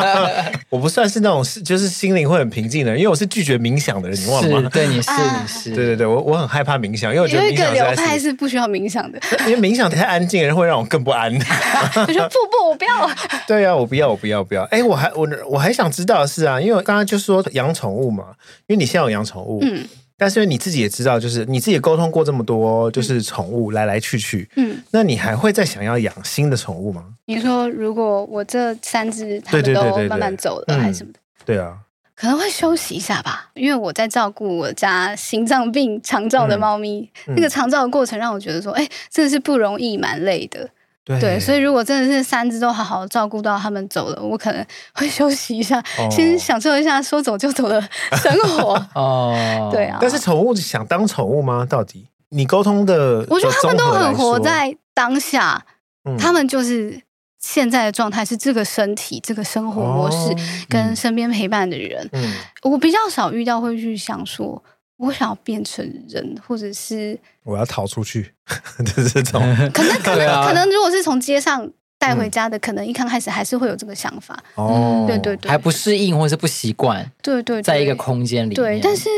(laughs) 我不算是那种就是心灵会很平静的人，因为我是拒绝冥想的人，你忘了吗？对，你是你是。对对对，我我很害怕冥想，因为我觉得冥想流派是不需要冥想的，因为冥想太安静的人会让我更不安。我说不不，我不要。对啊，我不要，我不要，不要。哎，我还我我还想知道的是啊，因为刚刚就说养宠物嘛，因为你现在有养宠物，嗯。但是你自己也知道，就是你自己也沟通过这么多，就是宠物来来去去，嗯，那你还会再想要养新的宠物吗？你说如果我这三只它们都慢慢走了，还是什么的？对啊，可能会休息一下吧，因为我在照顾我家心脏病长照的猫咪，那个长照的过程让我觉得说，哎，真的是不容易，蛮累的。对，对，所以如果真的是三只都好好照顾到他们走了，我可能 (laughs) 会休息一下，哦、先享受一下说走就走的 (laughs) 生活。(laughs) 哦，对啊。但是宠物想当宠物吗？到底你沟通的，我觉得他们都很活在当下，嗯、他们就是现在的状态是这个身体、这个生活模式、哦、跟身边陪伴的人。嗯，我比较少遇到会去想说。我想要变成人，或者是我要逃出去，(laughs) 就是这种。(laughs) 可能可能、啊、可能，如果是从街上带回家的，嗯、可能一刚开始还是会有这个想法。哦，对对对，还不适应或是不习惯。对，对对，在一个空间里面。对，但是。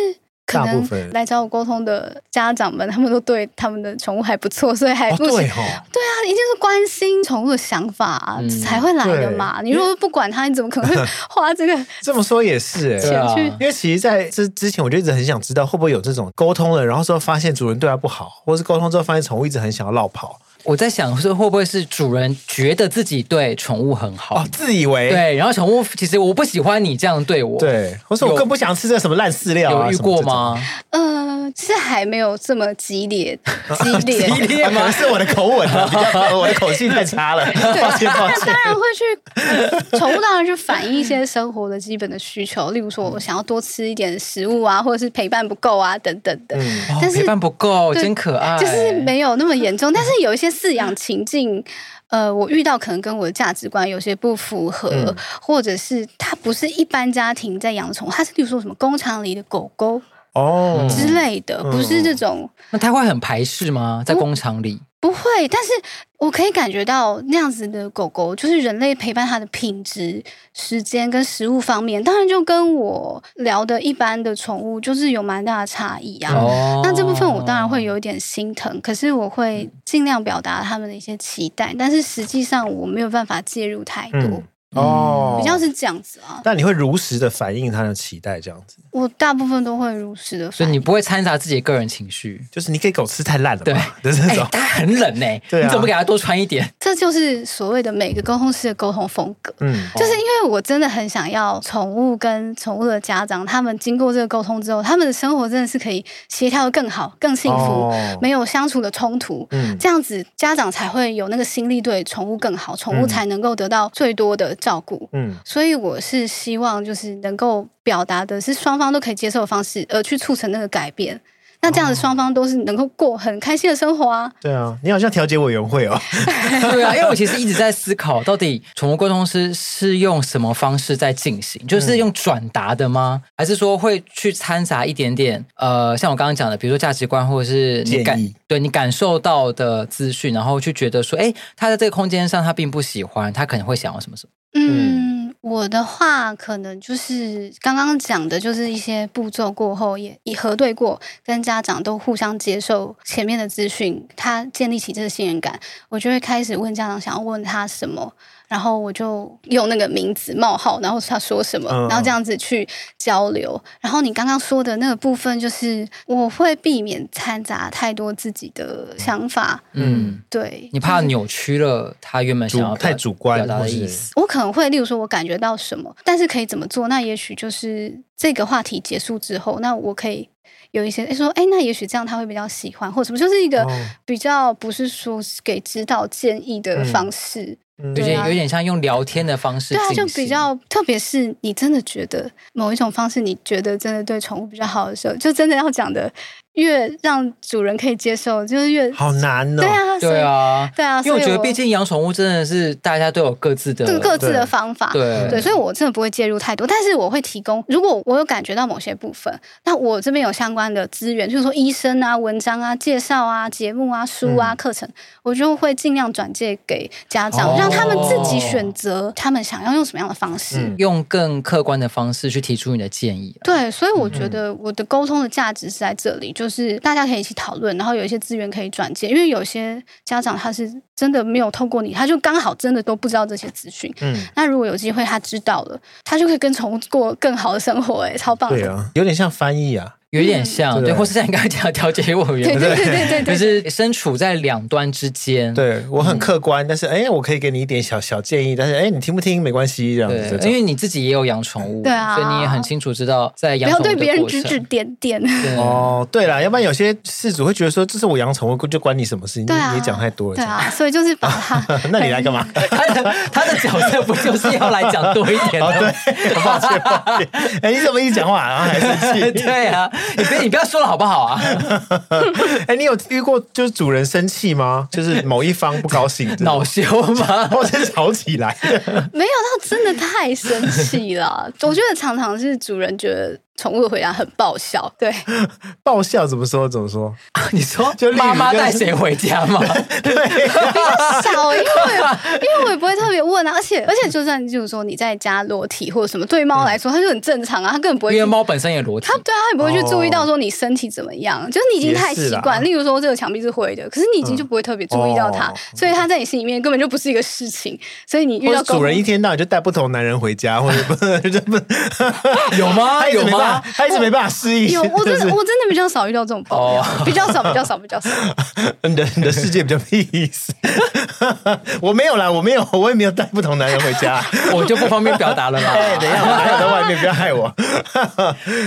可能来找我沟通的家长们，他们都对他们的宠物还不错，所以还不行。对啊，一定是关心宠物的想法才会来的嘛。你如果不管它，你怎么可能会 (laughs) 花这个？(laughs) 这么说也是哎，因为其实在这之前，我就一直很想知道，会不会有这种沟通了，然后之后发现主人对它不好，或是沟通之后发现宠物一直很想要绕跑。我在想说，会不会是主人觉得自己对宠物很好，哦，自以为对，然后宠物其实我不喜欢你这样对我，对，或者我更不想吃这什么烂饲料，有遇过吗？嗯，是还没有这么激烈，激烈，激烈吗？是我的口吻啊，(laughs) 我的口气太差了，抱歉抱歉。当然会去，宠物当然去反映一些生活的基本的需求，例如说我想要多吃一点食物啊，或者是陪伴不够啊等等的。但是陪伴不够真可爱，就是没有那么严重，但是有一些。饲养情境，呃，我遇到可能跟我的价值观有些不符合，嗯、或者是它不是一般家庭在养宠物，它是比如说什么工厂里的狗狗，哦之类的，不是这种。那他会很排斥吗？在工厂里？不会，但是我可以感觉到那样子的狗狗，就是人类陪伴它的品质、时间跟食物方面，当然就跟我聊的一般的宠物就是有蛮大的差异啊。哦、那这部分我当然会有一点心疼，可是我会尽量表达他们的一些期待，但是实际上我没有办法介入太多。嗯哦，比较是这样子啊，但你会如实的反映他的期待，这样子。我大部分都会如实的反映，所以你不会掺杂自己的个人情绪，就是你给狗吃太烂了，对，就是那种。它很冷呢，(laughs) 对，你怎么给它多穿一点？这就是所谓的每个沟通师的沟通风格，嗯，就是因为我真的很想要宠物跟宠物的家长，他们经过这个沟通之后，他们的生活真的是可以协调的更好、更幸福，没有相处的冲突，嗯，这样子家长才会有那个心力对宠物更好，宠物才能够得到最多的。照顾，嗯，所以我是希望就是能够表达的是双方都可以接受的方式，而去促成那个改变。那这样子双方都是能够过很开心的生活啊。对啊，你好像调解委员会哦。(laughs) 对啊，因为我其实一直在思考，到底宠物沟通师是用什么方式在进行？就是用转达的吗？还是说会去掺杂一点点？呃，像我刚刚讲的，比如说价值观，或者是你感对你感受到的资讯，然后去觉得说，哎，他在这个空间上他并不喜欢，他可能会想要什么什么。嗯，我的话可能就是刚刚讲的，就是一些步骤过后也已核对过，跟家长都互相接受前面的资讯，他建立起这个信任感，我就会开始问家长想要问他什么。然后我就用那个名字冒号，然后他说什么，然后这样子去交流。然后你刚刚说的那个部分，就是我会避免掺杂太多自己的想法。嗯，对，你怕扭曲了他原本想要太主观的意思。我可能会，例如说，我感觉到什么，但是可以怎么做？那也许就是这个话题结束之后，那我可以有一些说，哎，那也许这样他会比较喜欢，或者什么，就是一个比较不是说给指导建议的方式。有点有点像用聊天的方式，对啊，就比较，特别是你真的觉得某一种方式，你觉得真的对宠物比较好的时候，就真的要讲的。越让主人可以接受，就是越好难哦。对啊，对啊，对啊。因为我觉得，毕竟养宠物真的是大家都有各自的各自的方法。对对，所以我真的不会介入太多，但是我会提供，如果我有感觉到某些部分，那我这边有相关的资源，就是说医生啊、文章啊、介绍啊、节目啊、书啊、课程，我就会尽量转借给家长，让他们自己选择他们想要用什么样的方式，用更客观的方式去提出你的建议。对，所以我觉得我的沟通的价值是在这里，就是大家可以一起讨论，然后有一些资源可以转介，因为有些家长他是真的没有透过你，他就刚好真的都不知道这些资讯。嗯，那如果有机会他知道了，他就可以跟宠物过更好的生活，哎，超棒的。对啊，有点像翻译啊。有点像，对，或是像你刚才讲的调解委员，对对对对，就是身处在两端之间。对我很客观，但是哎，我可以给你一点小小建议，但是哎，你听不听没关系，这样子。因为你自己也有养宠物，对啊，所以你也很清楚知道在养宠物的过程。不要对别人指指点点。哦，对了，要不然有些事主会觉得说，这是我养宠物，就关你什么事？你你讲太多了。对啊，所以就是把他，(laughs) 那你来干嘛？(laughs) 他的他的角色不就是要来讲多一点？(laughs) 对，抱歉抱歉。哎，你怎么一讲话然后还生气？对啊，你别你不要说了。好不好啊？(laughs) 哎、欸，你有遇过就是主人生气吗？就是某一方不高兴，恼羞吗？(laughs) 或者吵起来？(laughs) 没有，他真的太生气了。我觉得常常是主人觉得。宠物的回答很爆笑，对，(laughs) 爆笑怎么说？怎么说？你说 (laughs) 就妈妈带谁回家吗？(laughs) 对，比较少，因为因为我也不会特别问啊，而且而且就算就是说你在家裸体或者什么，对猫来说它就很正常啊，它根本不会，因为猫本身也裸体，它对啊，它也不会去注意到说你身体怎么样，就是你已经太习惯，例如说这个墙壁是灰的，可是你已经就不会特别注意到它，所以它在你心里面根本就不是一个事情，所以你遇到主人一天到晚就带不同男人回家，或者不就不有吗？有吗？他一直没办法适应。有，我真的我真的比较少遇到这种抱怨，比较少，比较少，比较少。(laughs) 你的你的世界比较 peace。(laughs) 我没有啦，我没有，我也没有带不同男人回家，(laughs) 我就不方便表达了嘛。哎，等一下，我男友在外面，不要害我。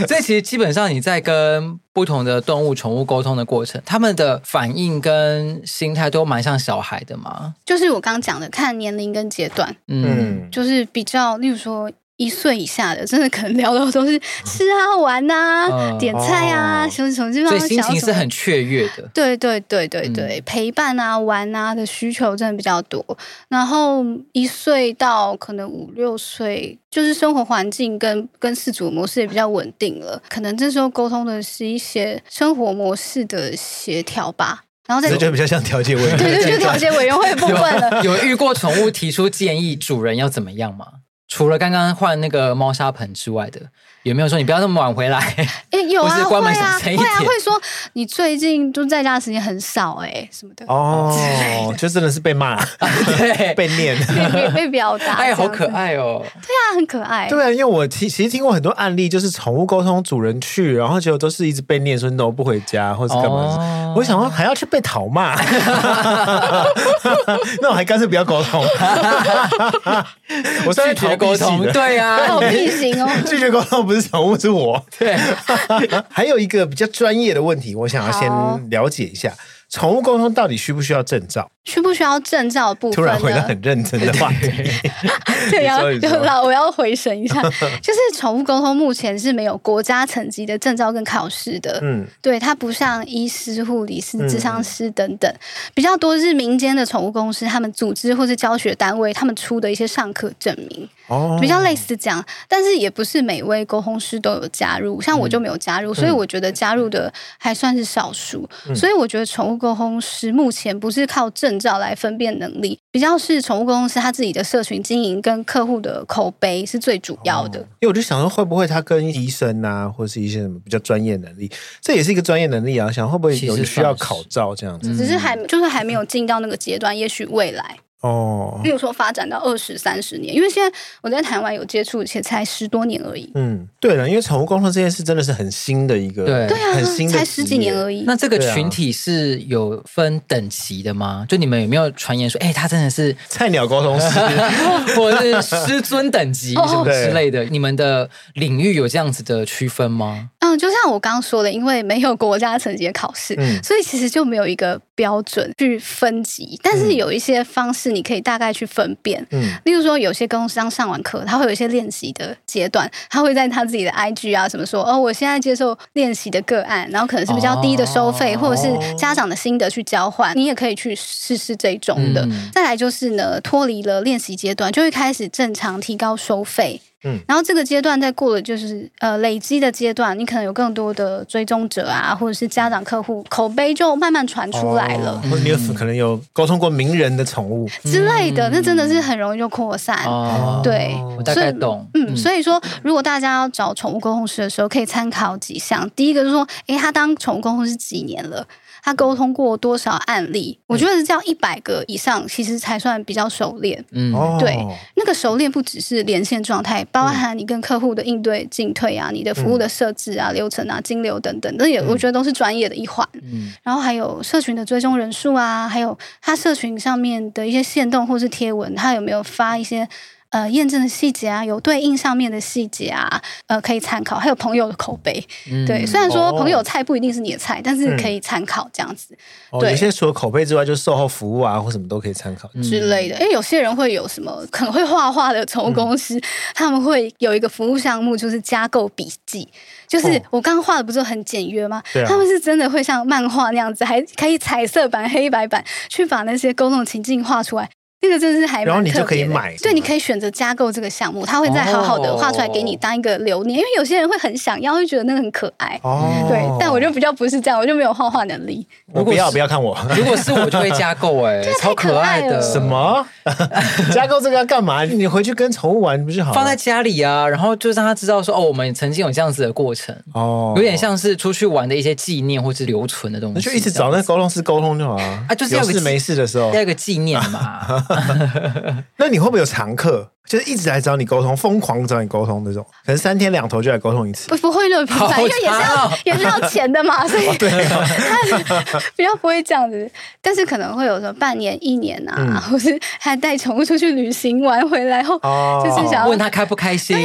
所以其实基本上你在跟不同的动物宠物沟通的过程，他们的反应跟心态都蛮像小孩的嘛。就是我刚刚讲的，看年龄跟阶段，嗯，就是比较，例如说。一岁以下的，真的可能聊的都是吃啊、玩啊、嗯、点菜啊，什么什么，基本上心情是很雀跃的。对对对对对，嗯、陪伴啊、玩啊的需求真的比较多。然后一岁到可能五六岁，就是生活环境跟跟饲主模式也比较稳定了，可能这时候沟通的是一些生活模式的协调吧。然后再就比较像调解委员，对对，就调解委员会部分了。有遇过宠物提出建议，主人要怎么样吗？除了刚刚换那个猫砂盆之外的。有没有说你不要那么晚回来？(laughs) 哎，有啊，会啊，会啊，会说你最近都在家的时间很少，哎，什么的。哦，就真的是被骂，(laughs) 对，(laughs) 被念，被被表达。哎，好可爱哦。对啊，很可爱。对啊，因为我其其实听过很多案例，就是宠物沟通主人去，然后结果都是一直被念说 no 不回家，或是干嘛。我想说还要去被讨骂，那我还干脆不要沟通。我拒绝沟通，对啊，好屁行哦，拒绝沟通。不是宠物，是我。(laughs) 对，(laughs) 还有一个比较专业的问题，我想要先了解一下。宠物沟通到底需不需要证照？需不需要证照部分？突然回到很认真的话题，(laughs) 对，要要我要回神一下。(laughs) 就是宠物沟通目前是没有国家层级的证照跟考试的。嗯，对，它不像医师、护理师、智商师等等，嗯、比较多是民间的宠物公司，他们组织或是教学单位他们出的一些上课证明。哦，比较类似这样，但是也不是每位沟通师都有加入，像我就没有加入，嗯、所以我觉得加入的还算是少数。嗯、所以我觉得宠物。沟通师目前不是靠证照来分辨能力，比较是宠物沟通师他自己的社群经营跟客户的口碑是最主要的。哦、因为我就想说，会不会他跟医生啊，或是一些什么比较专业能力，这也是一个专业能力啊？想会不会有需要考照这样子？只是还就是还没有进到那个阶段，也许未来。哦，比如说发展到二十三十年，因为现在我在台湾有接触，且才十多年而已。嗯，对了，因为宠物沟通这件事真的是很新的一个，对，对啊，很新的，才十几年而已。那这个群体是有分等级的吗？就你们有没有传言说，哎，他真的是菜鸟沟通师，(laughs) 或者是师尊等级什么之类的？你们的领域有这样子的区分吗？嗯，就像我刚刚说的，因为没有国家层级的考试，嗯，所以其实就没有一个标准去分级，但是有一些方式你可以大概去分辨。嗯，例如说有些公司刚上完课，他会有一些练习的阶段，他会在他自己的 IG 啊什么说，哦，我现在接受练习的个案，然后可能是比较低的收费，哦、或者是家长的心得去交换，你也可以去试试这种的。嗯、再来就是呢，脱离了练习阶段，就会开始正常提高收费。嗯，然后这个阶段再过了就是呃累积的阶段，你可能有更多的追踪者啊，或者是家长客户口碑就慢慢传出来了。或者你有可能有沟通过名人的宠物之类的，那真的是很容易就扩散。对，我大概懂。嗯，所以说如果大家要找宠物沟通师的时候，可以参考几项。第一个就是说，诶，他当宠物沟通师几年了？他沟通过多少案例？我觉得是这样，一百个以上其实才算比较熟练。嗯，对，那个熟练不只是连线状态，包含你跟客户的应对进退啊，你的服务的设置啊、流程啊、金流等等，那也我觉得都是专业的一环。嗯，然后还有社群的追踪人数啊，还有他社群上面的一些线动或是贴文，他有没有发一些。呃，验证的细节啊，有对应上面的细节啊，呃，可以参考。还有朋友的口碑，嗯、对，虽然说朋友菜不一定是你的菜，哦、但是可以参考这样子。哦，有些除了口碑之外，就是售后服务啊，或什么都可以参考之类的。因为有些人会有什么可能会画画的宠物公司，嗯、他们会有一个服务项目，就是加购笔记。就是我刚刚画的不是很简约吗？哦、他们是真的会像漫画那样子，还可以彩色版、黑白版去把那些沟通情境画出来。这个真的是还蛮特别的，然后你就可以买，对，你可以选择加购这个项目，他会再好好的画出来给你当一个留念，因为有些人会很想要，会觉得那个很可爱，哦，对，但我就比较不是这样，我就没有画画能力。我不要不要看我，(laughs) 如果是我就会加购哎，(laughs) 超可爱的。什么？(laughs) 加购这个要干嘛？你回去跟宠物玩不是好？放在家里啊，然后就让他知道说哦，我们曾经有这样子的过程哦，有点像是出去玩的一些纪念或是留存的东西。那就一直找那沟通师沟通就好啊，啊，就是要有事没事的时候要一个纪念嘛。(laughs) 那你会不会有常客？就是一直来找你沟通，疯狂找你沟通那种，可能三天两头就来沟通一次。不不会那么频繁，因为也是要也是要钱的嘛，(laughs) 所以他比较不会这样子。但是可能会有时候半年、一年啊，或是还带宠物出去旅行玩回来后，就是想要问他开不开心，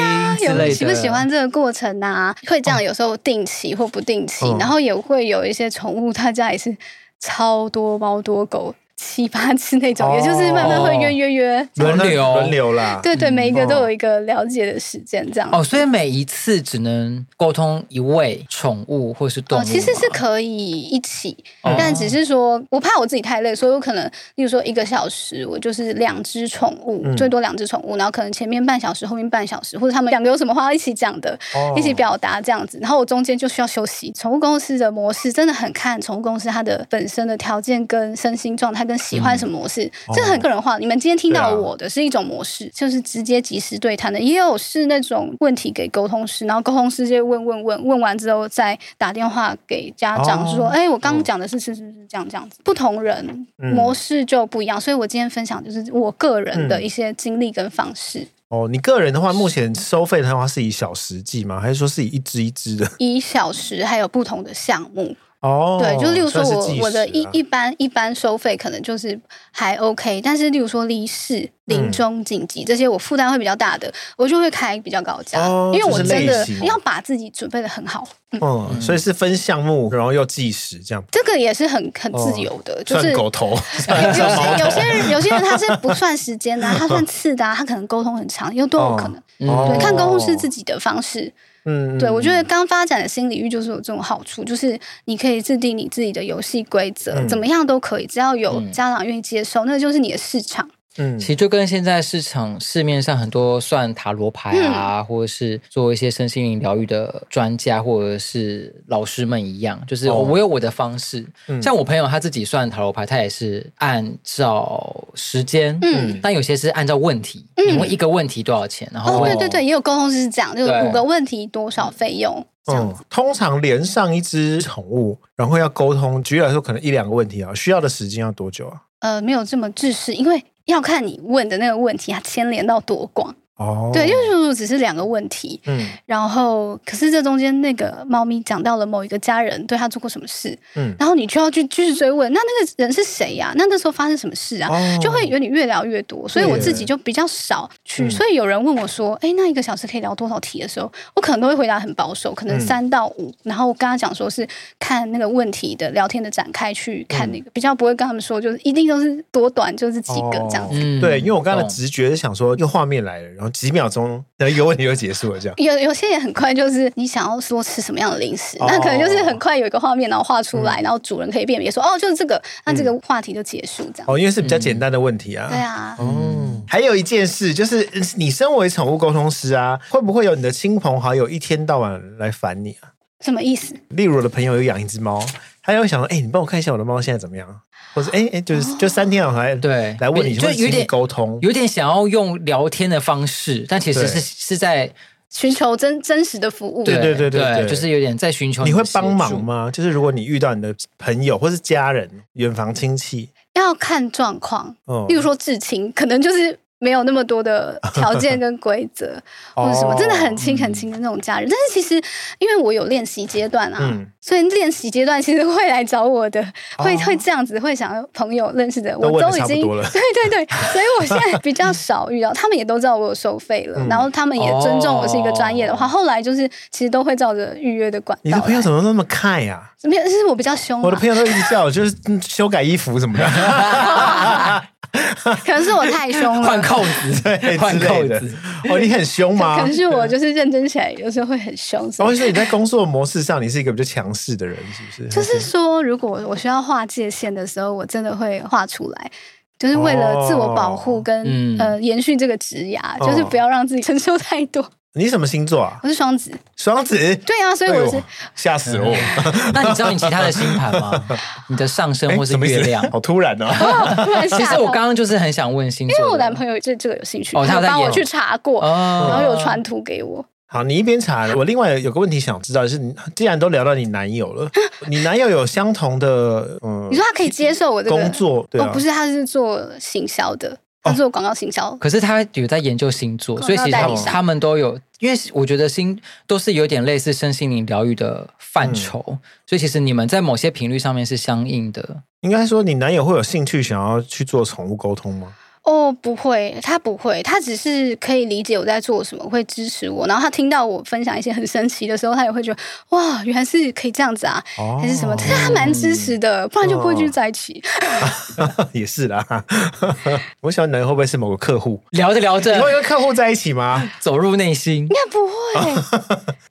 有喜不喜欢这个过程啊？会这样，有时候定期或不定期，然后也会有一些宠物，他家也是超多猫多狗。七八次那种，也就是慢慢会约约约轮流轮流啦。对对，每一个都有一个了解的时间，这样。哦，所以每一次只能沟通一位宠物或是动物。哦，其实是可以一起，但只是说我怕我自己太累，所以我可能，例如说一个小时，我就是两只宠物，最多两只宠物，然后可能前面半小时，后面半小时，或者他们两个有什么话要一起讲的，一起表达这样子，然后我中间就需要休息。宠物公司的模式真的很看宠物公司它的本身的条件跟身心状态。跟喜欢什么模式，嗯、这很个人化。你们今天听到我的是一种模式，啊、就是直接即时对谈的，也有是那种问题给沟通师，然后沟通师直接问问问问完之后再打电话给家长，哦、说：“哎，我刚刚讲的是是是是这样这样子。”不同人模式就不一样，嗯、所以我今天分享就是我个人的一些经历跟方式。嗯、哦，你个人的话，目前收费的话是以小时计吗？还是说是以一支一支的？以小时，还有不同的项目。哦，对，就例如说我我的一一般一般收费可能就是还 OK，但是例如说离世、临终、紧急这些我负担会比较大的，我就会开比较高价，因为我真的要把自己准备的很好。嗯，所以是分项目，然后又计时这样。这个也是很很自由的，就是狗头。有些有些人有些人他是不算时间的，他算次的，他可能沟通很长，又都有可能。对，看沟通是自己的方式。嗯，对，我觉得刚发展的新领域就是有这种好处，就是你可以制定你自己的游戏规则，嗯、怎么样都可以，只要有家长愿意接受，嗯、那就是你的市场。嗯，其实就跟现在市场市面上很多算塔罗牌啊，嗯、或者是做一些身心灵疗愈的专家或者是老师们一样，就是我有我的方式。哦、像我朋友他自己算塔罗牌，他也是按照时间，嗯，但有些是按照问题，你问一个问题多少钱？然后哦，对对对，也有沟通是这样，就是五个问题多少费用这样子。嗯，通常连上一只宠物，然后要沟通，举例来说，可能一两个问题啊，需要的时间要多久啊？呃，没有这么制式，因为。要看你问的那个问题，它牵连到多广。哦，对，就是如果只是两个问题，嗯，然后可是这中间那个猫咪讲到了某一个家人对他做过什么事，嗯，然后你就要去继续追问，那那个人是谁呀？那那时候发生什么事啊？哦、就会有点越聊越多，所以我自己就比较少去。嗯、所以有人问我说：“哎，那一个小时可以聊多少题的时候，我可能都会回答很保守，可能三到五。嗯、然后我跟他讲说是看那个问题的聊天的展开去看那个，嗯、比较不会跟他们说就是一定都是多短，就是几个这样子。嗯、对，因为我刚才的直觉是想说，又画面来了，然后几秒钟。然后一个问题就结束了，这样。有有些也很快，就是你想要说吃什么样的零食，那可能就是很快有一个画面，然后画出来，然后主人可以辨别说，哦，就是这个，那这个话题就结束这样。哦，因为是比较简单的问题啊。对啊。哦，还有一件事就是，你身为宠物沟通师啊，会不会有你的亲朋好友一天到晚来烦你啊？什么意思？例如我的朋友有养一只猫，他又想说，哎，你帮我看一下我的猫现在怎么样？或者哎哎，就是就三天了来对来问你，就有点沟通，有点想要用聊天的方式，但其实是是在。寻求真真实的服务，对对对对，对，就是有点在寻求你。你会帮忙吗？就是如果你遇到你的朋友或是家人、远房亲戚，要看状况。嗯，例如说至亲，可能就是。没有那么多的条件跟规则，(laughs) 或者什么，真的很亲很亲的那种家人。但是其实，因为我有练习阶段啊，所以练习阶段其实会来找我的，会会这样子，会想要朋友认识的，我都已经 (laughs) 对对对，所以我现在比较少遇到，他们也都知道我有收费了，然后他们也尊重我是一个专业的话，后来就是其实都会照着预约的管道。你的朋友怎么那么看呀？没有，是我比较凶。我的朋友都一直叫我，就是修改衣服什么的。(laughs) 可能是我太凶了，换扣子，对，换扣子。哦，你很凶吗？可能是我就是认真起来，有时候会很凶。所以说你在工作模式上，你是一个比较强势的人，是不是？就是说，如果我需要画界限的时候，我真的会画出来，就是为了自我保护跟、哦、呃延续这个职涯，就是不要让自己承受太多。(laughs) 你什么星座啊？我是双子。双子？对啊，所以我是吓死我。(laughs) 那你知道你其他的星盘吗？(laughs) 你的上升或是月亮？好突然哦！其实我刚刚就是很想问星座，因为我男朋友对这个有兴趣，他帮我去查过，然后有传图给我。好，你一边查，我另外有个问题想知道，就是既然都聊到你男友了，你男友有相同的嗯？你说他可以接受我的工作？对啊，不是，他是做行销的。他做广告行销，可是他有在研究星座，所以其实他，他们都有，因为我觉得星都是有点类似身心灵疗愈的范畴，嗯、所以其实你们在某些频率上面是相应的。应该说，你男友会有兴趣想要去做宠物沟通吗？哦，不会，他不会，他只是可以理解我在做什么，会支持我。然后他听到我分享一些很神奇的时候，他也会觉得哇，原来是可以这样子啊，哦、还是什么？其实他蛮支持的，不然就不会继续在一起。哦、(laughs) 也是啦，(laughs) 我想男人会不会是某个客户聊着聊着，你会跟客户在一起吗？(laughs) 走入内心，应该不会，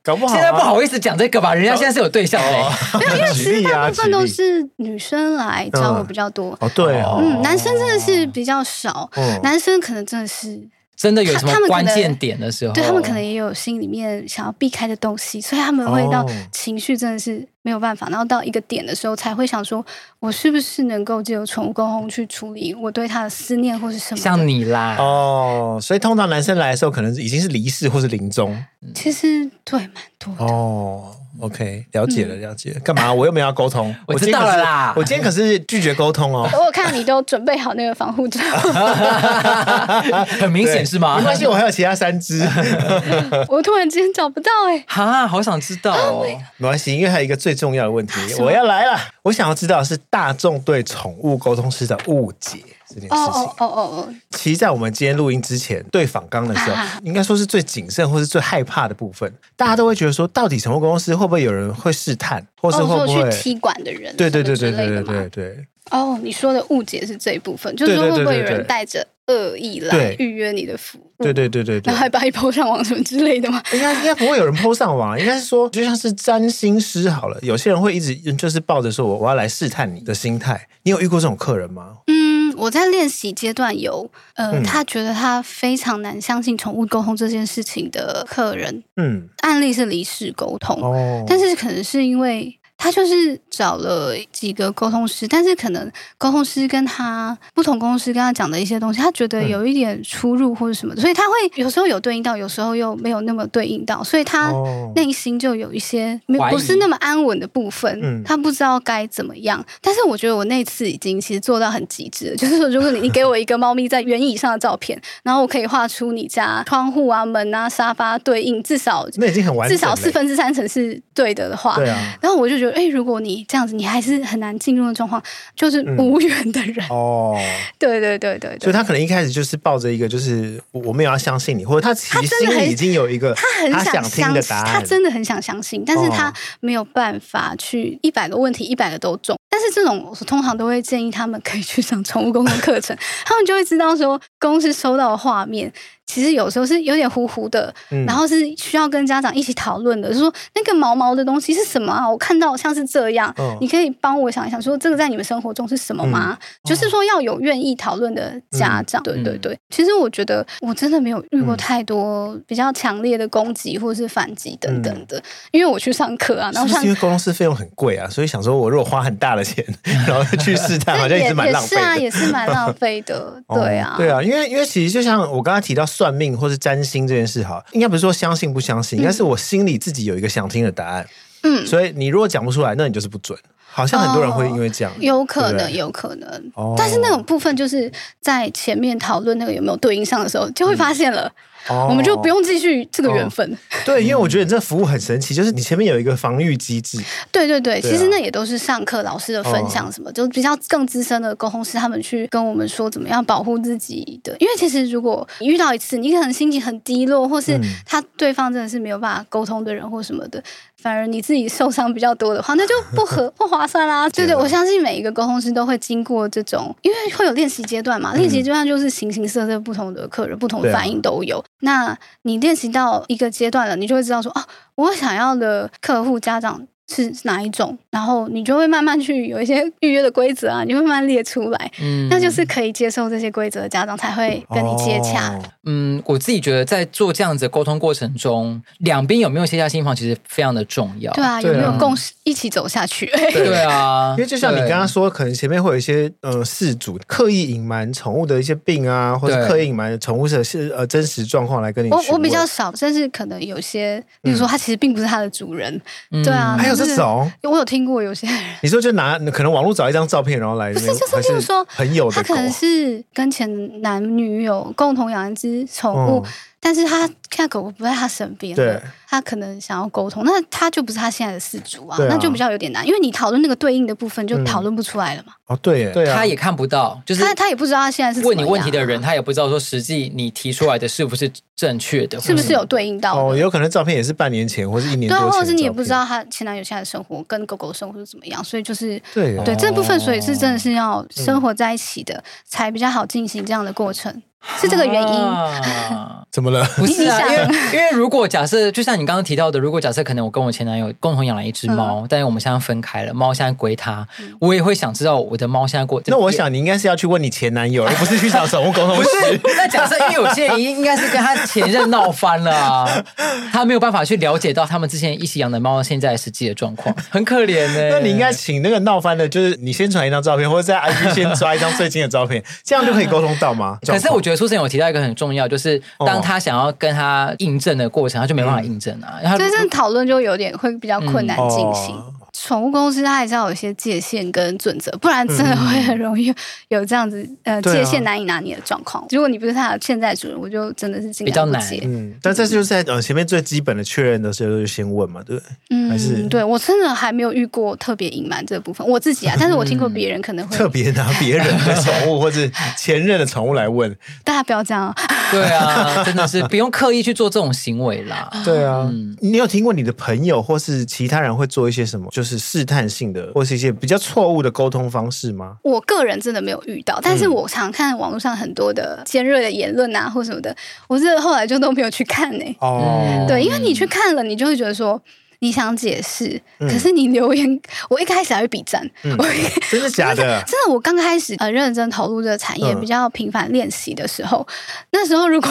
搞不好、啊、现在不好意思讲这个吧，人家现在是有对象的、欸，没有，因为其实大部分都是女生来找我比较多。哦，对哦，嗯，男生真的是比较少，哦、男生可能真的是。真的有什么关键点的时候，对他们可能也有心里面想要避开的东西，所以他们会到情绪真的是没有办法，然后到一个点的时候才会想说，我是不是能够借由宠物沟通去处理我对他的思念或是什么？像你啦，哦，所以通常男生来的时候，可能已经是离世或是临终。其实对，蛮多的哦。OK，了解了，了解了。干嘛？我又没有要沟通。(laughs) 我知道了啦。我今天可是拒绝沟通哦。(laughs) 我看你都准备好那个防护罩，(laughs) 很明显是吗？没关系，我还有其他三只。我突然之间找不到哎，哈，好想知道哦。没关系，因为还有一个最重要的问题，我要来了。我想要知道是大众对宠物沟通师的误解。这件事情哦哦哦哦，其实，在我们今天录音之前，对访刚的时候，应该说是最谨慎或是最害怕的部分。大家都会觉得说，到底宠物公司会不会有人会试探，或是会不会去踢馆的人？对对对对对对对对。哦，你说的误解是这一部分，就是说会不会有人带着恶意来预约你的服务？对对对对，然后还把你 PO 上网什么之类的吗？(laughs) 应该应该不会有人 PO 上网，(laughs) 应该是说，就像是占星师好了，有些人会一直就是抱着说我我要来试探你的心态。你有遇过这种客人吗？嗯。我在练习阶段有，呃，嗯、他觉得他非常难相信宠物沟通这件事情的客人，嗯，案例是离世沟通，哦，但是可能是因为。他就是找了几个沟通师，但是可能沟通师跟他不同，沟通师跟他讲的一些东西，他觉得有一点出入或者什么的，所以他会有时候有对应到，有时候又没有那么对应到，所以他内心就有一些没不是那么安稳的部分，他不知道该怎么样。但是我觉得我那次已经其实做到很极致了，就是说，如果你你给我一个猫咪在轮椅上的照片，然后我可以画出你家窗户啊、门啊、沙发对应，至少那已经很完，至少四分之三层是对的的话，对啊，然后我就觉得。哎，如果你这样子，你还是很难进入的状况，就是无缘的人、嗯、哦。(laughs) 对对对对，所以他可能一开始就是抱着一个，就是我没有要相信你，或者他其实心里已经有一个他很想听的答案，他真的很想相信，但是他没有办法去一百个问题一百个都中。但是这种我通常都会建议他们可以去上宠物沟通课程，(laughs) 他们就会知道说公司收到的画面。其实有时候是有点糊糊的，嗯、然后是需要跟家长一起讨论的。就是说那个毛毛的东西是什么啊？我看到像是这样，哦、你可以帮我想一想，说这个在你们生活中是什么吗？嗯、就是说要有愿意讨论的家长。嗯、对对对，其实我觉得我真的没有遇过太多比较强烈的攻击或者是反击等等的，嗯、因为我去上课啊，然后为沟通师费用很贵啊，所以想说我如果花很大的钱，然后去试探，(laughs) 好像也是蛮浪费的。是啊，也是蛮浪费的。(laughs) 对啊，对啊，因为因为其实就像我刚才提到。算命或是占星这件事，哈，应该不是说相信不相信，应该是我心里自己有一个想听的答案。嗯，所以你如果讲不出来，那你就是不准。好像很多人会因为这样，哦、有可能，有可能。哦、但是那种部分就是在前面讨论那个有没有对应上的时候，就会发现了。嗯哦、我们就不用继续这个缘分、哦。对，因为我觉得你这服务很神奇，就是你前面有一个防御机制。对对对，其实那也都是上课老师的分享，什么、哦、就比较更资深的沟通师他们去跟我们说怎么样保护自己的。因为其实如果你遇到一次，你可能心情很低落，或是他对方真的是没有办法沟通的人或什么的，反而你自己受伤比较多的话，那就不合 (laughs) 不划算啦。对对，我相信每一个沟通师都会经过这种，因为会有练习阶段嘛，练习阶段就是形形色色不同的客人，不同的反应都有。那你练习到一个阶段了，你就会知道说，哦，我想要的客户家长。是哪一种？然后你就会慢慢去有一些预约的规则啊，你会慢慢列出来，嗯，那就是可以接受这些规则的家长才会跟你接洽。哦、嗯，我自己觉得在做这样子的沟通过程中，两边有没有卸下心防，其实非常的重要。对啊，有没有共识一起走下去？对啊，(laughs) 因为就像你刚刚说，可能前面会有一些呃事主刻意隐瞒宠物的一些病啊，或者刻意隐瞒宠物的是呃真实状况来跟你。我我比较少，但是可能有些，比如说他其实并不是他的主人，嗯、对啊，还有这种，我有听过有些人，你说就拿可能网络找一张照片，然后来，不是，就是就是说朋友，他可能是跟前男女友共同养一只宠物。哦但是他现在狗狗不在他身边，对，他可能想要沟通，那他就不是他现在的事主啊，啊那就比较有点难，因为你讨论那个对应的部分就讨论不出来了嘛。哦，对，对啊，他也看不到，就是他他也不知道他现在是问你问题的人，他也不知道说实际你提出来的是不是正确的，是不是有对应到？哦，有可能照片也是半年前或是一年多前，对，或者是你也不知道他前男友现在的生活跟狗狗的生活是怎么样，所以就是对对这部分，所以是真的是要生活在一起的，才比较好进行这样的过程。是这个原因？啊、(laughs) 怎么了？不是啊，因为因为如果假设，就像你刚刚提到的，如果假设可能我跟我前男友共同养了一只猫，嗯、但是我们现在分开了，猫现在归他，嗯、我也会想知道我的猫现在过。那我想你应该是要去问你前男友，而不是去找宠物沟通师。(laughs) (laughs) 那假设因为有些人应该是跟他前任闹翻了，啊，他没有办法去了解到他们之前一起养的猫现在实际的状况，很可怜呢。(laughs) 那你应该请那个闹翻的，就是你先传一张照片，或者在 IG 先抓一张最近的照片，这样就可以沟通到吗？可是我觉得。苏生有提到一个很重要，就是当他想要跟他印证的过程，他就没办法印证啊。然后真正讨论就有点会比较困难进行。嗯哦宠物公司它还是要有一些界限跟准则，不然真的会很容易有这样子、嗯、呃界限难以拿捏的状况。啊、如果你不是它的现在主人，我就真的是尽量不接。比较难。嗯，但这就是在呃前面最基本的确认的时候就先问嘛，对不对？嗯，还是对我真的还没有遇过特别隐瞒这部分，我自己啊，(laughs) 但是我听过别人可能会、嗯、特别拿别人的宠物或者前任的宠物来问，(laughs) 大家不要这样。对啊，(laughs) 真的是不用刻意去做这种行为啦。对啊，嗯、你有听过你的朋友或是其他人会做一些什么，就是试探性的，或是一些比较错误的沟通方式吗？我个人真的没有遇到，但是我常看网络上很多的尖锐的言论啊，或什么的，我是后来就都没有去看呢、欸。哦，对，因为你去看了，你就会觉得说你想解释，嗯、可是你留言，我一开始还会比赞，嗯、我真的假的？(laughs) 真的，我刚开始呃认真投入这个产业，比较频繁练习的时候，嗯、那时候如果。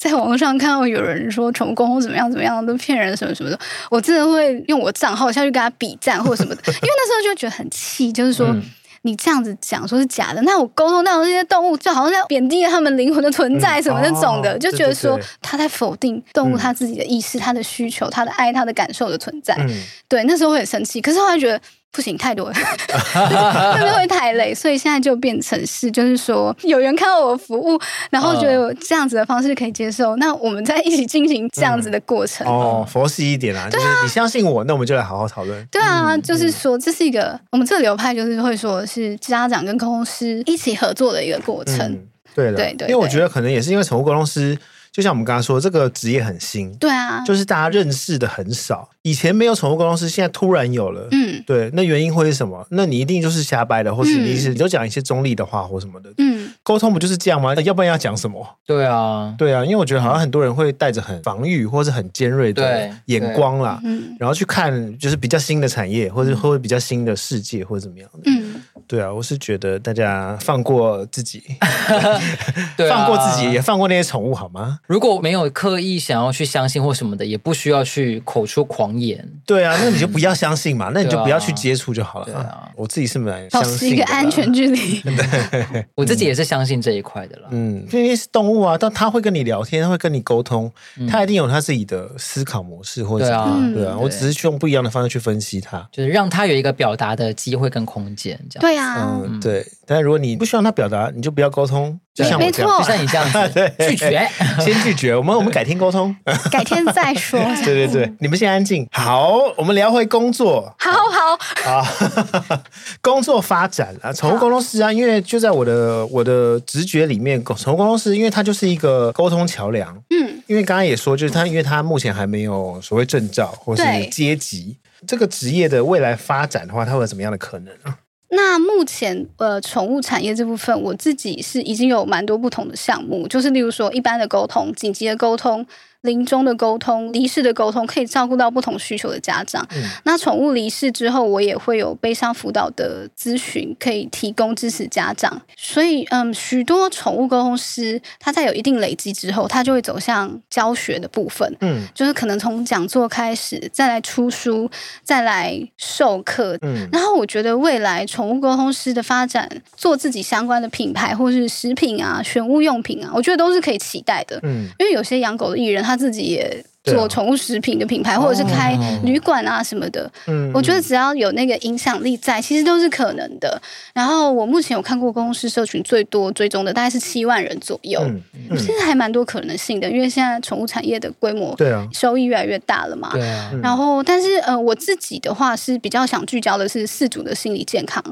在网络上看到有人说宠物沟通怎么样怎么样都骗人什么什么的，我真的会用我账号下去跟他比赞或者什么的，因为那时候就觉得很气，就是说、嗯、你这样子讲说是假的，那我沟通到这些动物就好像在贬低了他们灵魂的存在什么那种的，嗯哦、就觉得说他在否定动物他自己的意识、他的需求、他的爱、他的感受的存在。嗯、对，那时候会很生气，可是后来觉得。不行，太多了，会不会太累，所以现在就变成是，就是说有人看到我的服务，然后觉得我这样子的方式可以接受，那我们再一起进行这样子的过程。嗯、哦，佛系一点啊，就是你相信我，那我们就来好好讨论。对啊，就是说这是一个我们这个流派，就是会说是家长跟沟通师一起合作的一个过程。嗯、对的，对对，因为我觉得可能也是因为宠物沟通师。就像我们刚刚说，这个职业很新，对啊，就是大家认识的很少。以前没有宠物沟通师，现在突然有了，嗯，对，那原因会是什么？那你一定就是瞎掰的，或是你是你就讲一些中立的话或什么的，嗯，沟通不就是这样吗？要不然要讲什么？对啊，对啊，因为我觉得好像很多人会带着很防御或是很尖锐的眼光啦，嗯，然后去看就是比较新的产业，或者或者比较新的世界或者怎么样的，嗯，对啊，我是觉得大家放过自己，(laughs) 放过自己，也放过那些宠物，好吗？如果没有刻意想要去相信或什么的，也不需要去口出狂言。对啊，那你就不要相信嘛，(laughs) 那你就不要去接触就好了。对啊，我自己是蛮相信的。保持一个安全距离。对，(laughs) (laughs) 我自己也是相信这一块的啦。嗯，因为是动物啊，但他会跟你聊天，他会跟你沟通，他一定有他自己的思考模式或者什么。对啊，我只是用不一样的方式去分析它，就是让他有一个表达的机会跟空间。这样。对啊，嗯，对。但是如果你不希望他表达，你就不要沟通。就像我这样，就像你这样 (laughs) 拒绝，(laughs) 先拒绝。我们我们改天沟通，(laughs) 改天再说。对对对，你们先安静。好，我们聊回工作。好好好，工作发展啊，宠物沟通师啊，因为就在我的我的直觉里面，宠物沟通师，因为它就是一个沟通桥梁。嗯，因为刚刚也说，就是它，因为它目前还没有所谓证照或是阶级，这个职业的未来发展的话，它会有怎么样的可能啊？那目前呃，宠物产业这部分，我自己是已经有蛮多不同的项目，就是例如说一般的沟通、紧急的沟通。临终的沟通、离世的沟通，可以照顾到不同需求的家长。嗯、那宠物离世之后，我也会有悲伤辅导的咨询，可以提供支持家长。所以，嗯，许多宠物沟通师，他在有一定累积之后，他就会走向教学的部分。嗯，就是可能从讲座开始，再来出书，再来授课。嗯，然后我觉得未来宠物沟通师的发展，做自己相关的品牌，或是食品啊、选物用品啊，我觉得都是可以期待的。嗯，因为有些养狗的艺人。他自己也做宠物食品的品牌，或者是开旅馆啊什么的。嗯，我觉得只要有那个影响力在，其实都是可能的。然后我目前有看过公司社群最多追踪的大概是七万人左右，其实还蛮多可能性的，因为现在宠物产业的规模，对啊，收益越来越大了嘛。对啊。然后，但是呃，我自己的话是比较想聚焦的是饲主的心理健康。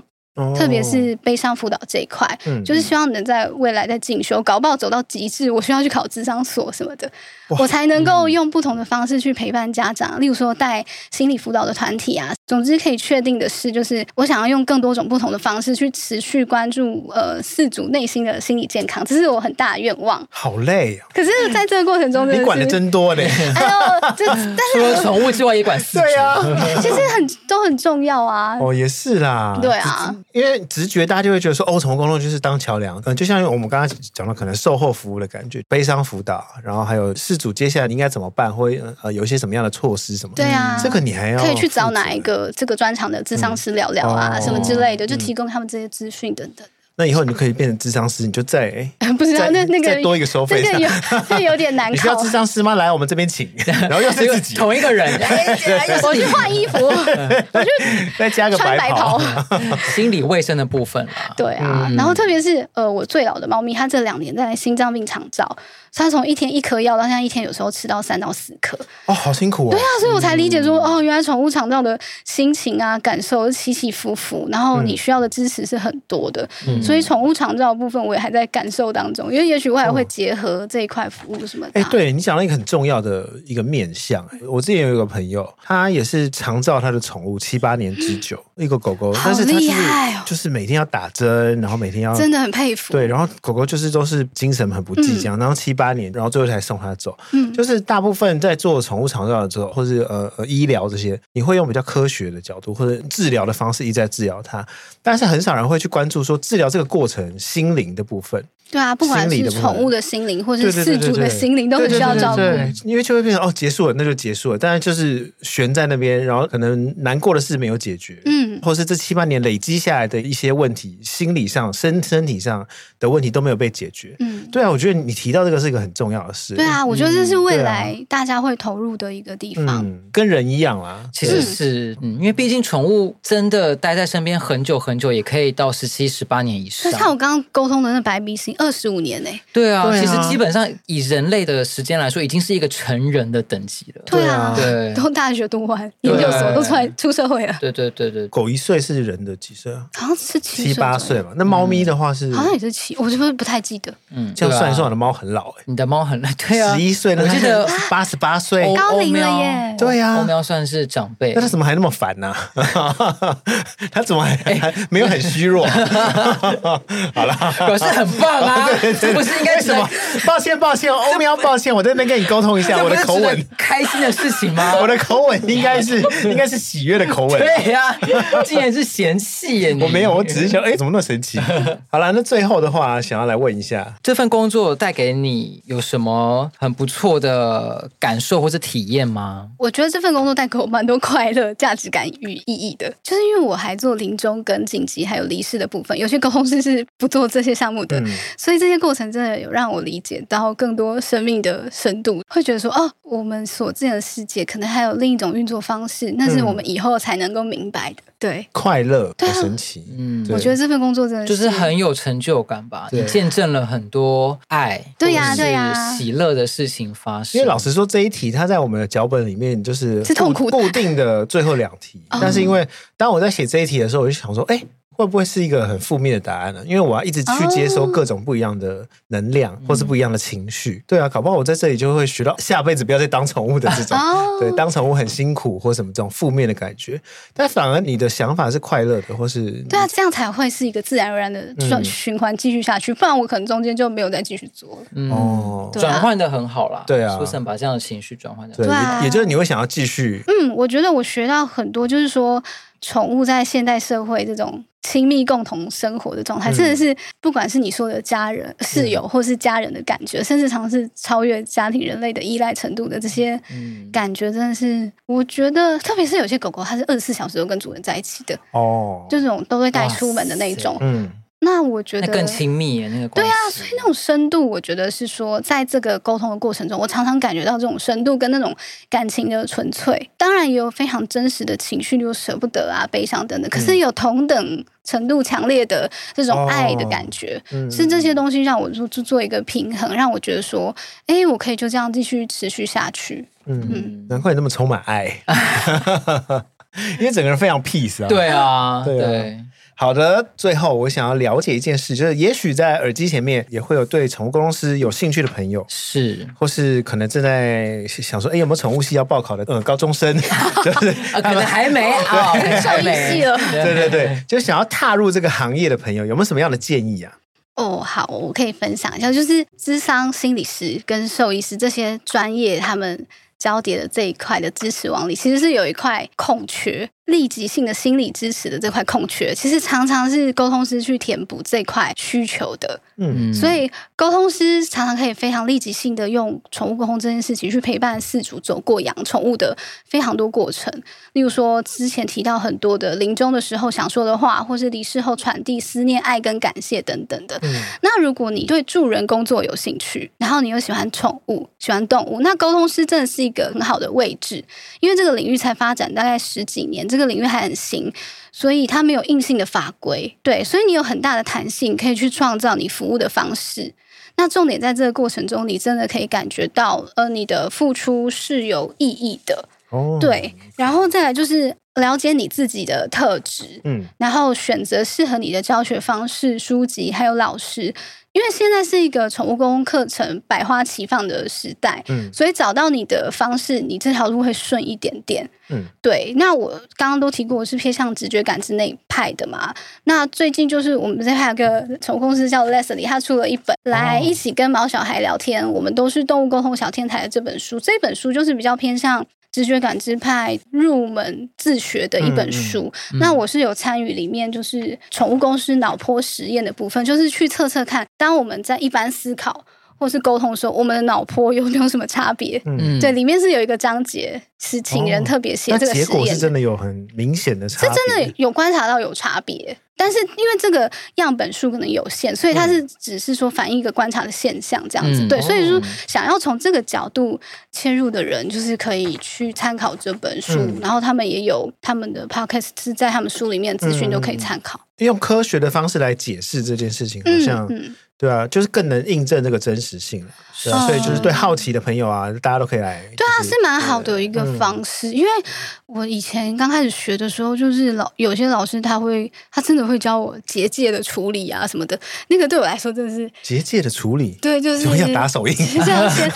特别是悲伤辅导这一块，嗯，就是希望能在未来在进修，搞不好走到极致，我需要去考智商所什么的，我才能够用不同的方式去陪伴家长，例如说带心理辅导的团体啊。总之可以确定的是，就是我想要用更多种不同的方式去持续关注呃四组内心的心理健康，这是我很大的愿望。好累啊！可是在这个过程中，你管的真多嘞。(laughs) 哎呦，这但是除了宠物之外也管。对啊，其实很都很重要啊。哦，也是啦。对啊，因为直觉大家就会觉得说，哦，宠物沟通就是当桥梁。嗯，就像我们刚刚讲的，可能售后服务的感觉，悲伤辅导，然后还有事主接下来应该怎么办，或呃有一些什么样的措施什么。对啊，这个你还要可以去找哪一个？这个专长的智商师聊聊啊，什么之类的，就提供他们这些资讯等等。那以后你就可以变成智商师，你就再 (laughs) 不知道那那个再多一个收费，这个有这有点难考。(laughs) 你需要智商师吗？来我们这边请，(laughs) 然后又是自己同一个人，我去换衣服，我去再加个白袍，心理卫生的部分啊。对啊，然后特别是呃，我最老的猫咪，它这两年在心脏病长照。它从一天一颗药到现在一天有时候吃到三到四颗哦，好辛苦哦。对啊，所以我才理解说、嗯、哦，原来宠物长照的心情啊、感受起起伏伏，然后你需要的支持是很多的。嗯、所以宠物长照的部分我也还在感受当中，因为也许我还会结合这一块服务什么的。哎、欸，对你讲到一个很重要的一个面向，我之前有一个朋友，他也是长照他的宠物七八年之久，嗯、一个狗狗，但是他是就是每天要打针，然后每天要真的很佩服。对，然后狗狗就是都是精神很不济这样，嗯、然后七八年，然后最后才送它走。嗯，就是大部分在做宠物长照的时候，或是呃呃医疗这些，你会用比较科学的角度或者治疗的方式一再治疗它，但是很少人会去关注说治疗这个过程心灵的部分。对啊，不管是宠物的心灵，或是饲主的心灵，都很需要照顾。因为就会变成哦，结束了，那就结束了。但是就是悬在那边，然后可能难过的事没有解决，嗯，或是这七八年累积下来的一些问题，心理上、身身体上的问题都没有被解决。嗯，对啊，我觉得你提到这个是一个很重要的事。对啊，我觉得这是未来大家会投入的一个地方。嗯，跟人一样啦，其实是，嗯，因为毕竟宠物真的待在身边很久很久，也可以到十七、十八年以上。就像我刚刚沟通的那白鼻心，二十五年呢。对啊，其实基本上以人类的时间来说，已经是一个成人的等级了。对啊，对，都大学读完，研究所都出来出社会了。对对对对，狗一岁是人的几岁啊？好像是七七八岁吧。那猫咪的话是好像也是七，我是不是不太记得？嗯，这样算一算，我的猫很老哎。你的猫很老，对啊，十一岁，我记得八十八岁，高龄了耶。对呀，欧喵算是长辈，那它怎么还那么烦呢？(laughs) 它怎么还还没有很虚弱？(laughs) 好了，(laughs) 表示很棒啊，不是应该什么？抱歉，抱歉，欧喵，抱歉，我在那边跟你沟通一下，我的口吻开心的事情吗？(laughs) 我的口吻应该是 (laughs) 应该是喜悦的口吻。对呀，竟然是嫌弃耶！我没有，我只是想，哎，怎么那么神奇？(laughs) 好了，那最后的话，想要来问一下，这份工作带给你有什么很不错的感受或者体验吗？我觉得这份工作带给我蛮多快乐、价值感与意义的，就是因为我还做临终跟紧急还有离世的部分，有些沟通师是不做这些项目的，嗯、所以这些过程真的有让我理解到更多生命的深度，会觉得说哦，我们所见的世界可能还有另一种运作方式，那是我们以后才能够明白的。对，快乐，好神奇。嗯，我觉得这份工作真的是就是很有成就感吧，你见证了很多爱，对呀，对呀，喜乐的事情发生。因为老实说，这一题它在我们的脚本里面就是是痛苦固定的最后两题，(laughs) 但是因为当我在写这一题的时候，我就想说，哎。会不会是一个很负面的答案呢？因为我要一直去接收各种不一样的能量，或是不一样的情绪。对啊，搞不好我在这里就会学到下辈子不要再当宠物的这种，对，当宠物很辛苦或什么这种负面的感觉。但反而你的想法是快乐的，或是对啊，这样才会是一个自然而然的循环继续下去。不然我可能中间就没有再继续做了。哦，转换的很好啦。对啊，Susan 把这样的情绪转换的，对，也就是你会想要继续。嗯，我觉得我学到很多，就是说宠物在现代社会这种。亲密共同生活的状态，真的是不管是你说的家人、室友，或是家人的感觉，甚至尝试超越家庭人类的依赖程度的这些感觉，真的是我觉得，特别是有些狗狗，它是二十四小时都跟主人在一起的哦，就这种都会带出门的那种，嗯。那我觉得更亲密耶，那个关系。对啊，所以那种深度，我觉得是说，在这个沟通的过程中，我常常感觉到这种深度跟那种感情的纯粹。当然也有非常真实的情绪，例如舍不得啊、悲伤等等。可是有同等程度强烈的这种爱的感觉，是这些东西让我做做一个平衡，让我觉得说，哎，我可以就这样继续持续下去。嗯，嗯难怪你那么充满爱 (laughs) (laughs) 因为整个人非常 peace 啊。对啊，对啊。对好的，最后我想要了解一件事，就是也许在耳机前面也会有对宠物公司有兴趣的朋友，是，或是可能正在想说，哎，有没有宠物系要报考的？嗯，高中生，(laughs) 就是可能还没啊，(laughs) 兽医系了。对对对，就想要踏入这个行业的朋友，有没有什么样的建议啊？哦，好，我可以分享一下，就是智商心理师跟兽医师这些专业，他们交叠的这一块的支持网里，其实是有一块空缺。立即性的心理支持的这块空缺，其实常常是沟通师去填补这块需求的。嗯，所以沟通师常常可以非常立即性的用宠物沟通这件事情去陪伴饲主走过养宠物的非常多过程。例如说，之前提到很多的临终的时候想说的话，或是离世后传递思念、爱跟感谢等等的。嗯，那如果你对助人工作有兴趣，然后你又喜欢宠物、喜欢动物，那沟通师真的是一个很好的位置，因为这个领域才发展大概十几年。这个领域还很新，所以它没有硬性的法规，对，所以你有很大的弹性，可以去创造你服务的方式。那重点在这个过程中，你真的可以感觉到，呃，你的付出是有意义的，哦，对。然后再来就是了解你自己的特质，嗯，然后选择适合你的教学方式、书籍还有老师。因为现在是一个宠物沟通课程百花齐放的时代，嗯，所以找到你的方式，你这条路会顺一点点，嗯，对。那我刚刚都提过，我是偏向直觉感知那一派的嘛。那最近就是我们这还有个宠物公司叫 Leslie，他出了一本《来一起跟毛小孩聊天》，我们都是动物沟通小天才的这本书。这本书就是比较偏向。直觉感知派入门自学的一本书，嗯嗯、那我是有参与里面，就是宠物公司脑波实验的部分，就是去测测看，当我们在一般思考或是沟通的时候，我们的脑波有没有什么差别？嗯，对，里面是有一个章节是请人特别写这个实验、哦，结果是真的有很明显的差别，是真的有观察到有差别。但是因为这个样本数可能有限，所以它是只是说反映一个观察的现象这样子。嗯、对，所以说想要从这个角度切入的人，就是可以去参考这本书，嗯、然后他们也有他们的 podcast 是在他们书里面资讯都可以参考。用科学的方式来解释这件事情，好像。嗯嗯对啊，就是更能印证这个真实性，是啊，所以就是对好奇的朋友啊，大家都可以来。对啊，是蛮好的一个方式，因为我以前刚开始学的时候，就是老有些老师他会，他真的会教我结界的处理啊什么的，那个对我来说真的是结界的处理，对，就是要打手印，这样先，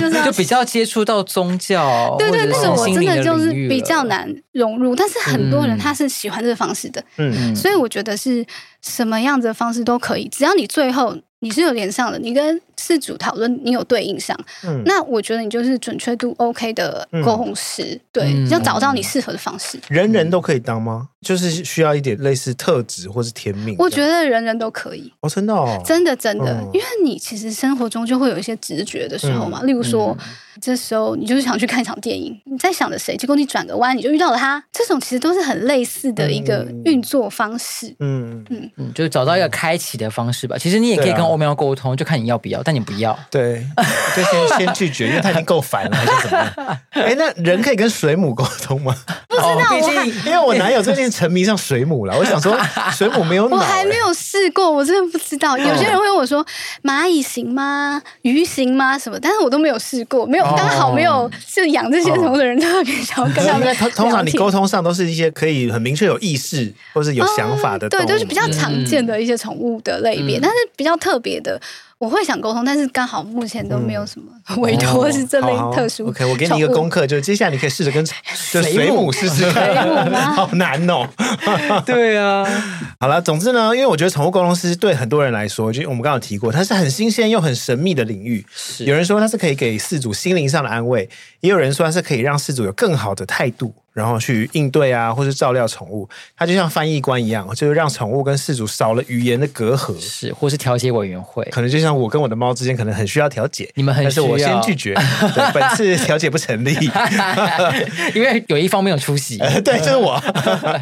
就是就比较接触到宗教，对对，那个我真的就是比较难融入，但是很多人他是喜欢这个方式的，嗯，所以我觉得是什么样子的方式都可以，只要你最后。你是有连上的，你跟事主讨论，你有对应上，嗯，那我觉得你就是准确度 OK 的沟通师，嗯、对，嗯、要找到你适合的方式。人人都可以当吗？就是需要一点类似特质或是天命？我觉得人人都可以。哦，真的哦，真的真的，因为你其实生活中就会有一些直觉的时候嘛，嗯、例如说。嗯这时候你就是想去看一场电影，你在想着谁，结果你转个弯你就遇到了他。这种其实都是很类似的一个运作方式。嗯嗯嗯，就是找到一个开启的方式吧。其实你也可以跟欧喵沟通，就看你要不要，但你不要。对，(laughs) 就先先拒绝，因为他已经够烦了，还是怎么样？哎，那人可以跟水母沟通吗？不知道，我还因为我男友最近沉迷上水母了，我想说 (laughs) 水母没有脑，我还没有试过，我真的不知道。有些人会问我说蚂蚁行吗？鱼行吗？什么？但是我都没有试过，没有。刚好没有是养这些宠物的人特别想要跟他们。(laughs) 通通常你沟通上都是一些可以很明确有意识或是有想法的。对，就是比较常见的一些宠物的类别，但是比较特别的，我会想沟通，但是刚好目前都没有什么委托是这类特殊。OK，我给你一个功课，就是接下来你可以试着跟水母试试看。好难哦。对啊。好了，总之呢，因为我觉得宠物沟通师对很多人来说，就我们刚刚有提过，它是很新鲜又很神秘的领域。有人说它是可以给饲主心灵上的安慰，也有人说它是可以让饲主有更好的态度。然后去应对啊，或是照料宠物。它就像翻译官一样，就是让宠物跟饲主少了语言的隔阂，是，或是调解委员会，可能就像我跟我的猫之间，可能很需要调解，你们很需要，但是我先拒绝，对，(laughs) 本次调解不成立，(laughs) 因为有一方没有出席。(laughs) 对，就是我。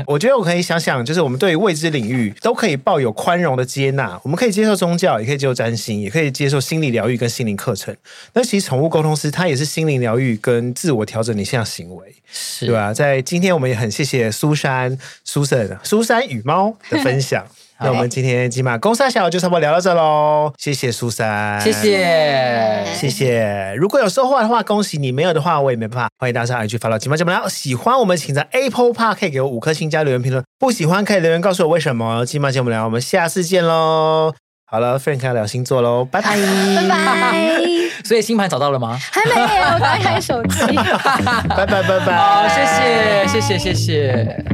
我觉得我可以想想，就是我们对于未知领域都可以抱有宽容的接纳，我们可以接受宗教，也可以接受占星，也可以接受心理疗愈跟心灵课程。那其实宠物沟通师他也是心灵疗愈跟自我调整你现在行为，是对吧？在今天我们也很谢谢苏珊、苏珊、苏珊与猫的分享。(laughs) 那我们今天金马公三小就差不多聊到这喽，谢谢苏珊，谢谢谢谢。如果有收获的话，恭喜你；没有的话，我也没办法。欢迎大家上 IG 发到金马节目聊。喜欢我们，请在 Apple Park 可以给我五颗星加留言评论；不喜欢可以留言告诉我为什么。金马节目聊，我们下次见喽。好了，Frank 要聊星座喽，拜拜拜拜。(laughs) 所以星盘找到了吗？还没有，我刚开手机。(laughs) 拜拜拜拜。好，谢谢谢谢谢谢。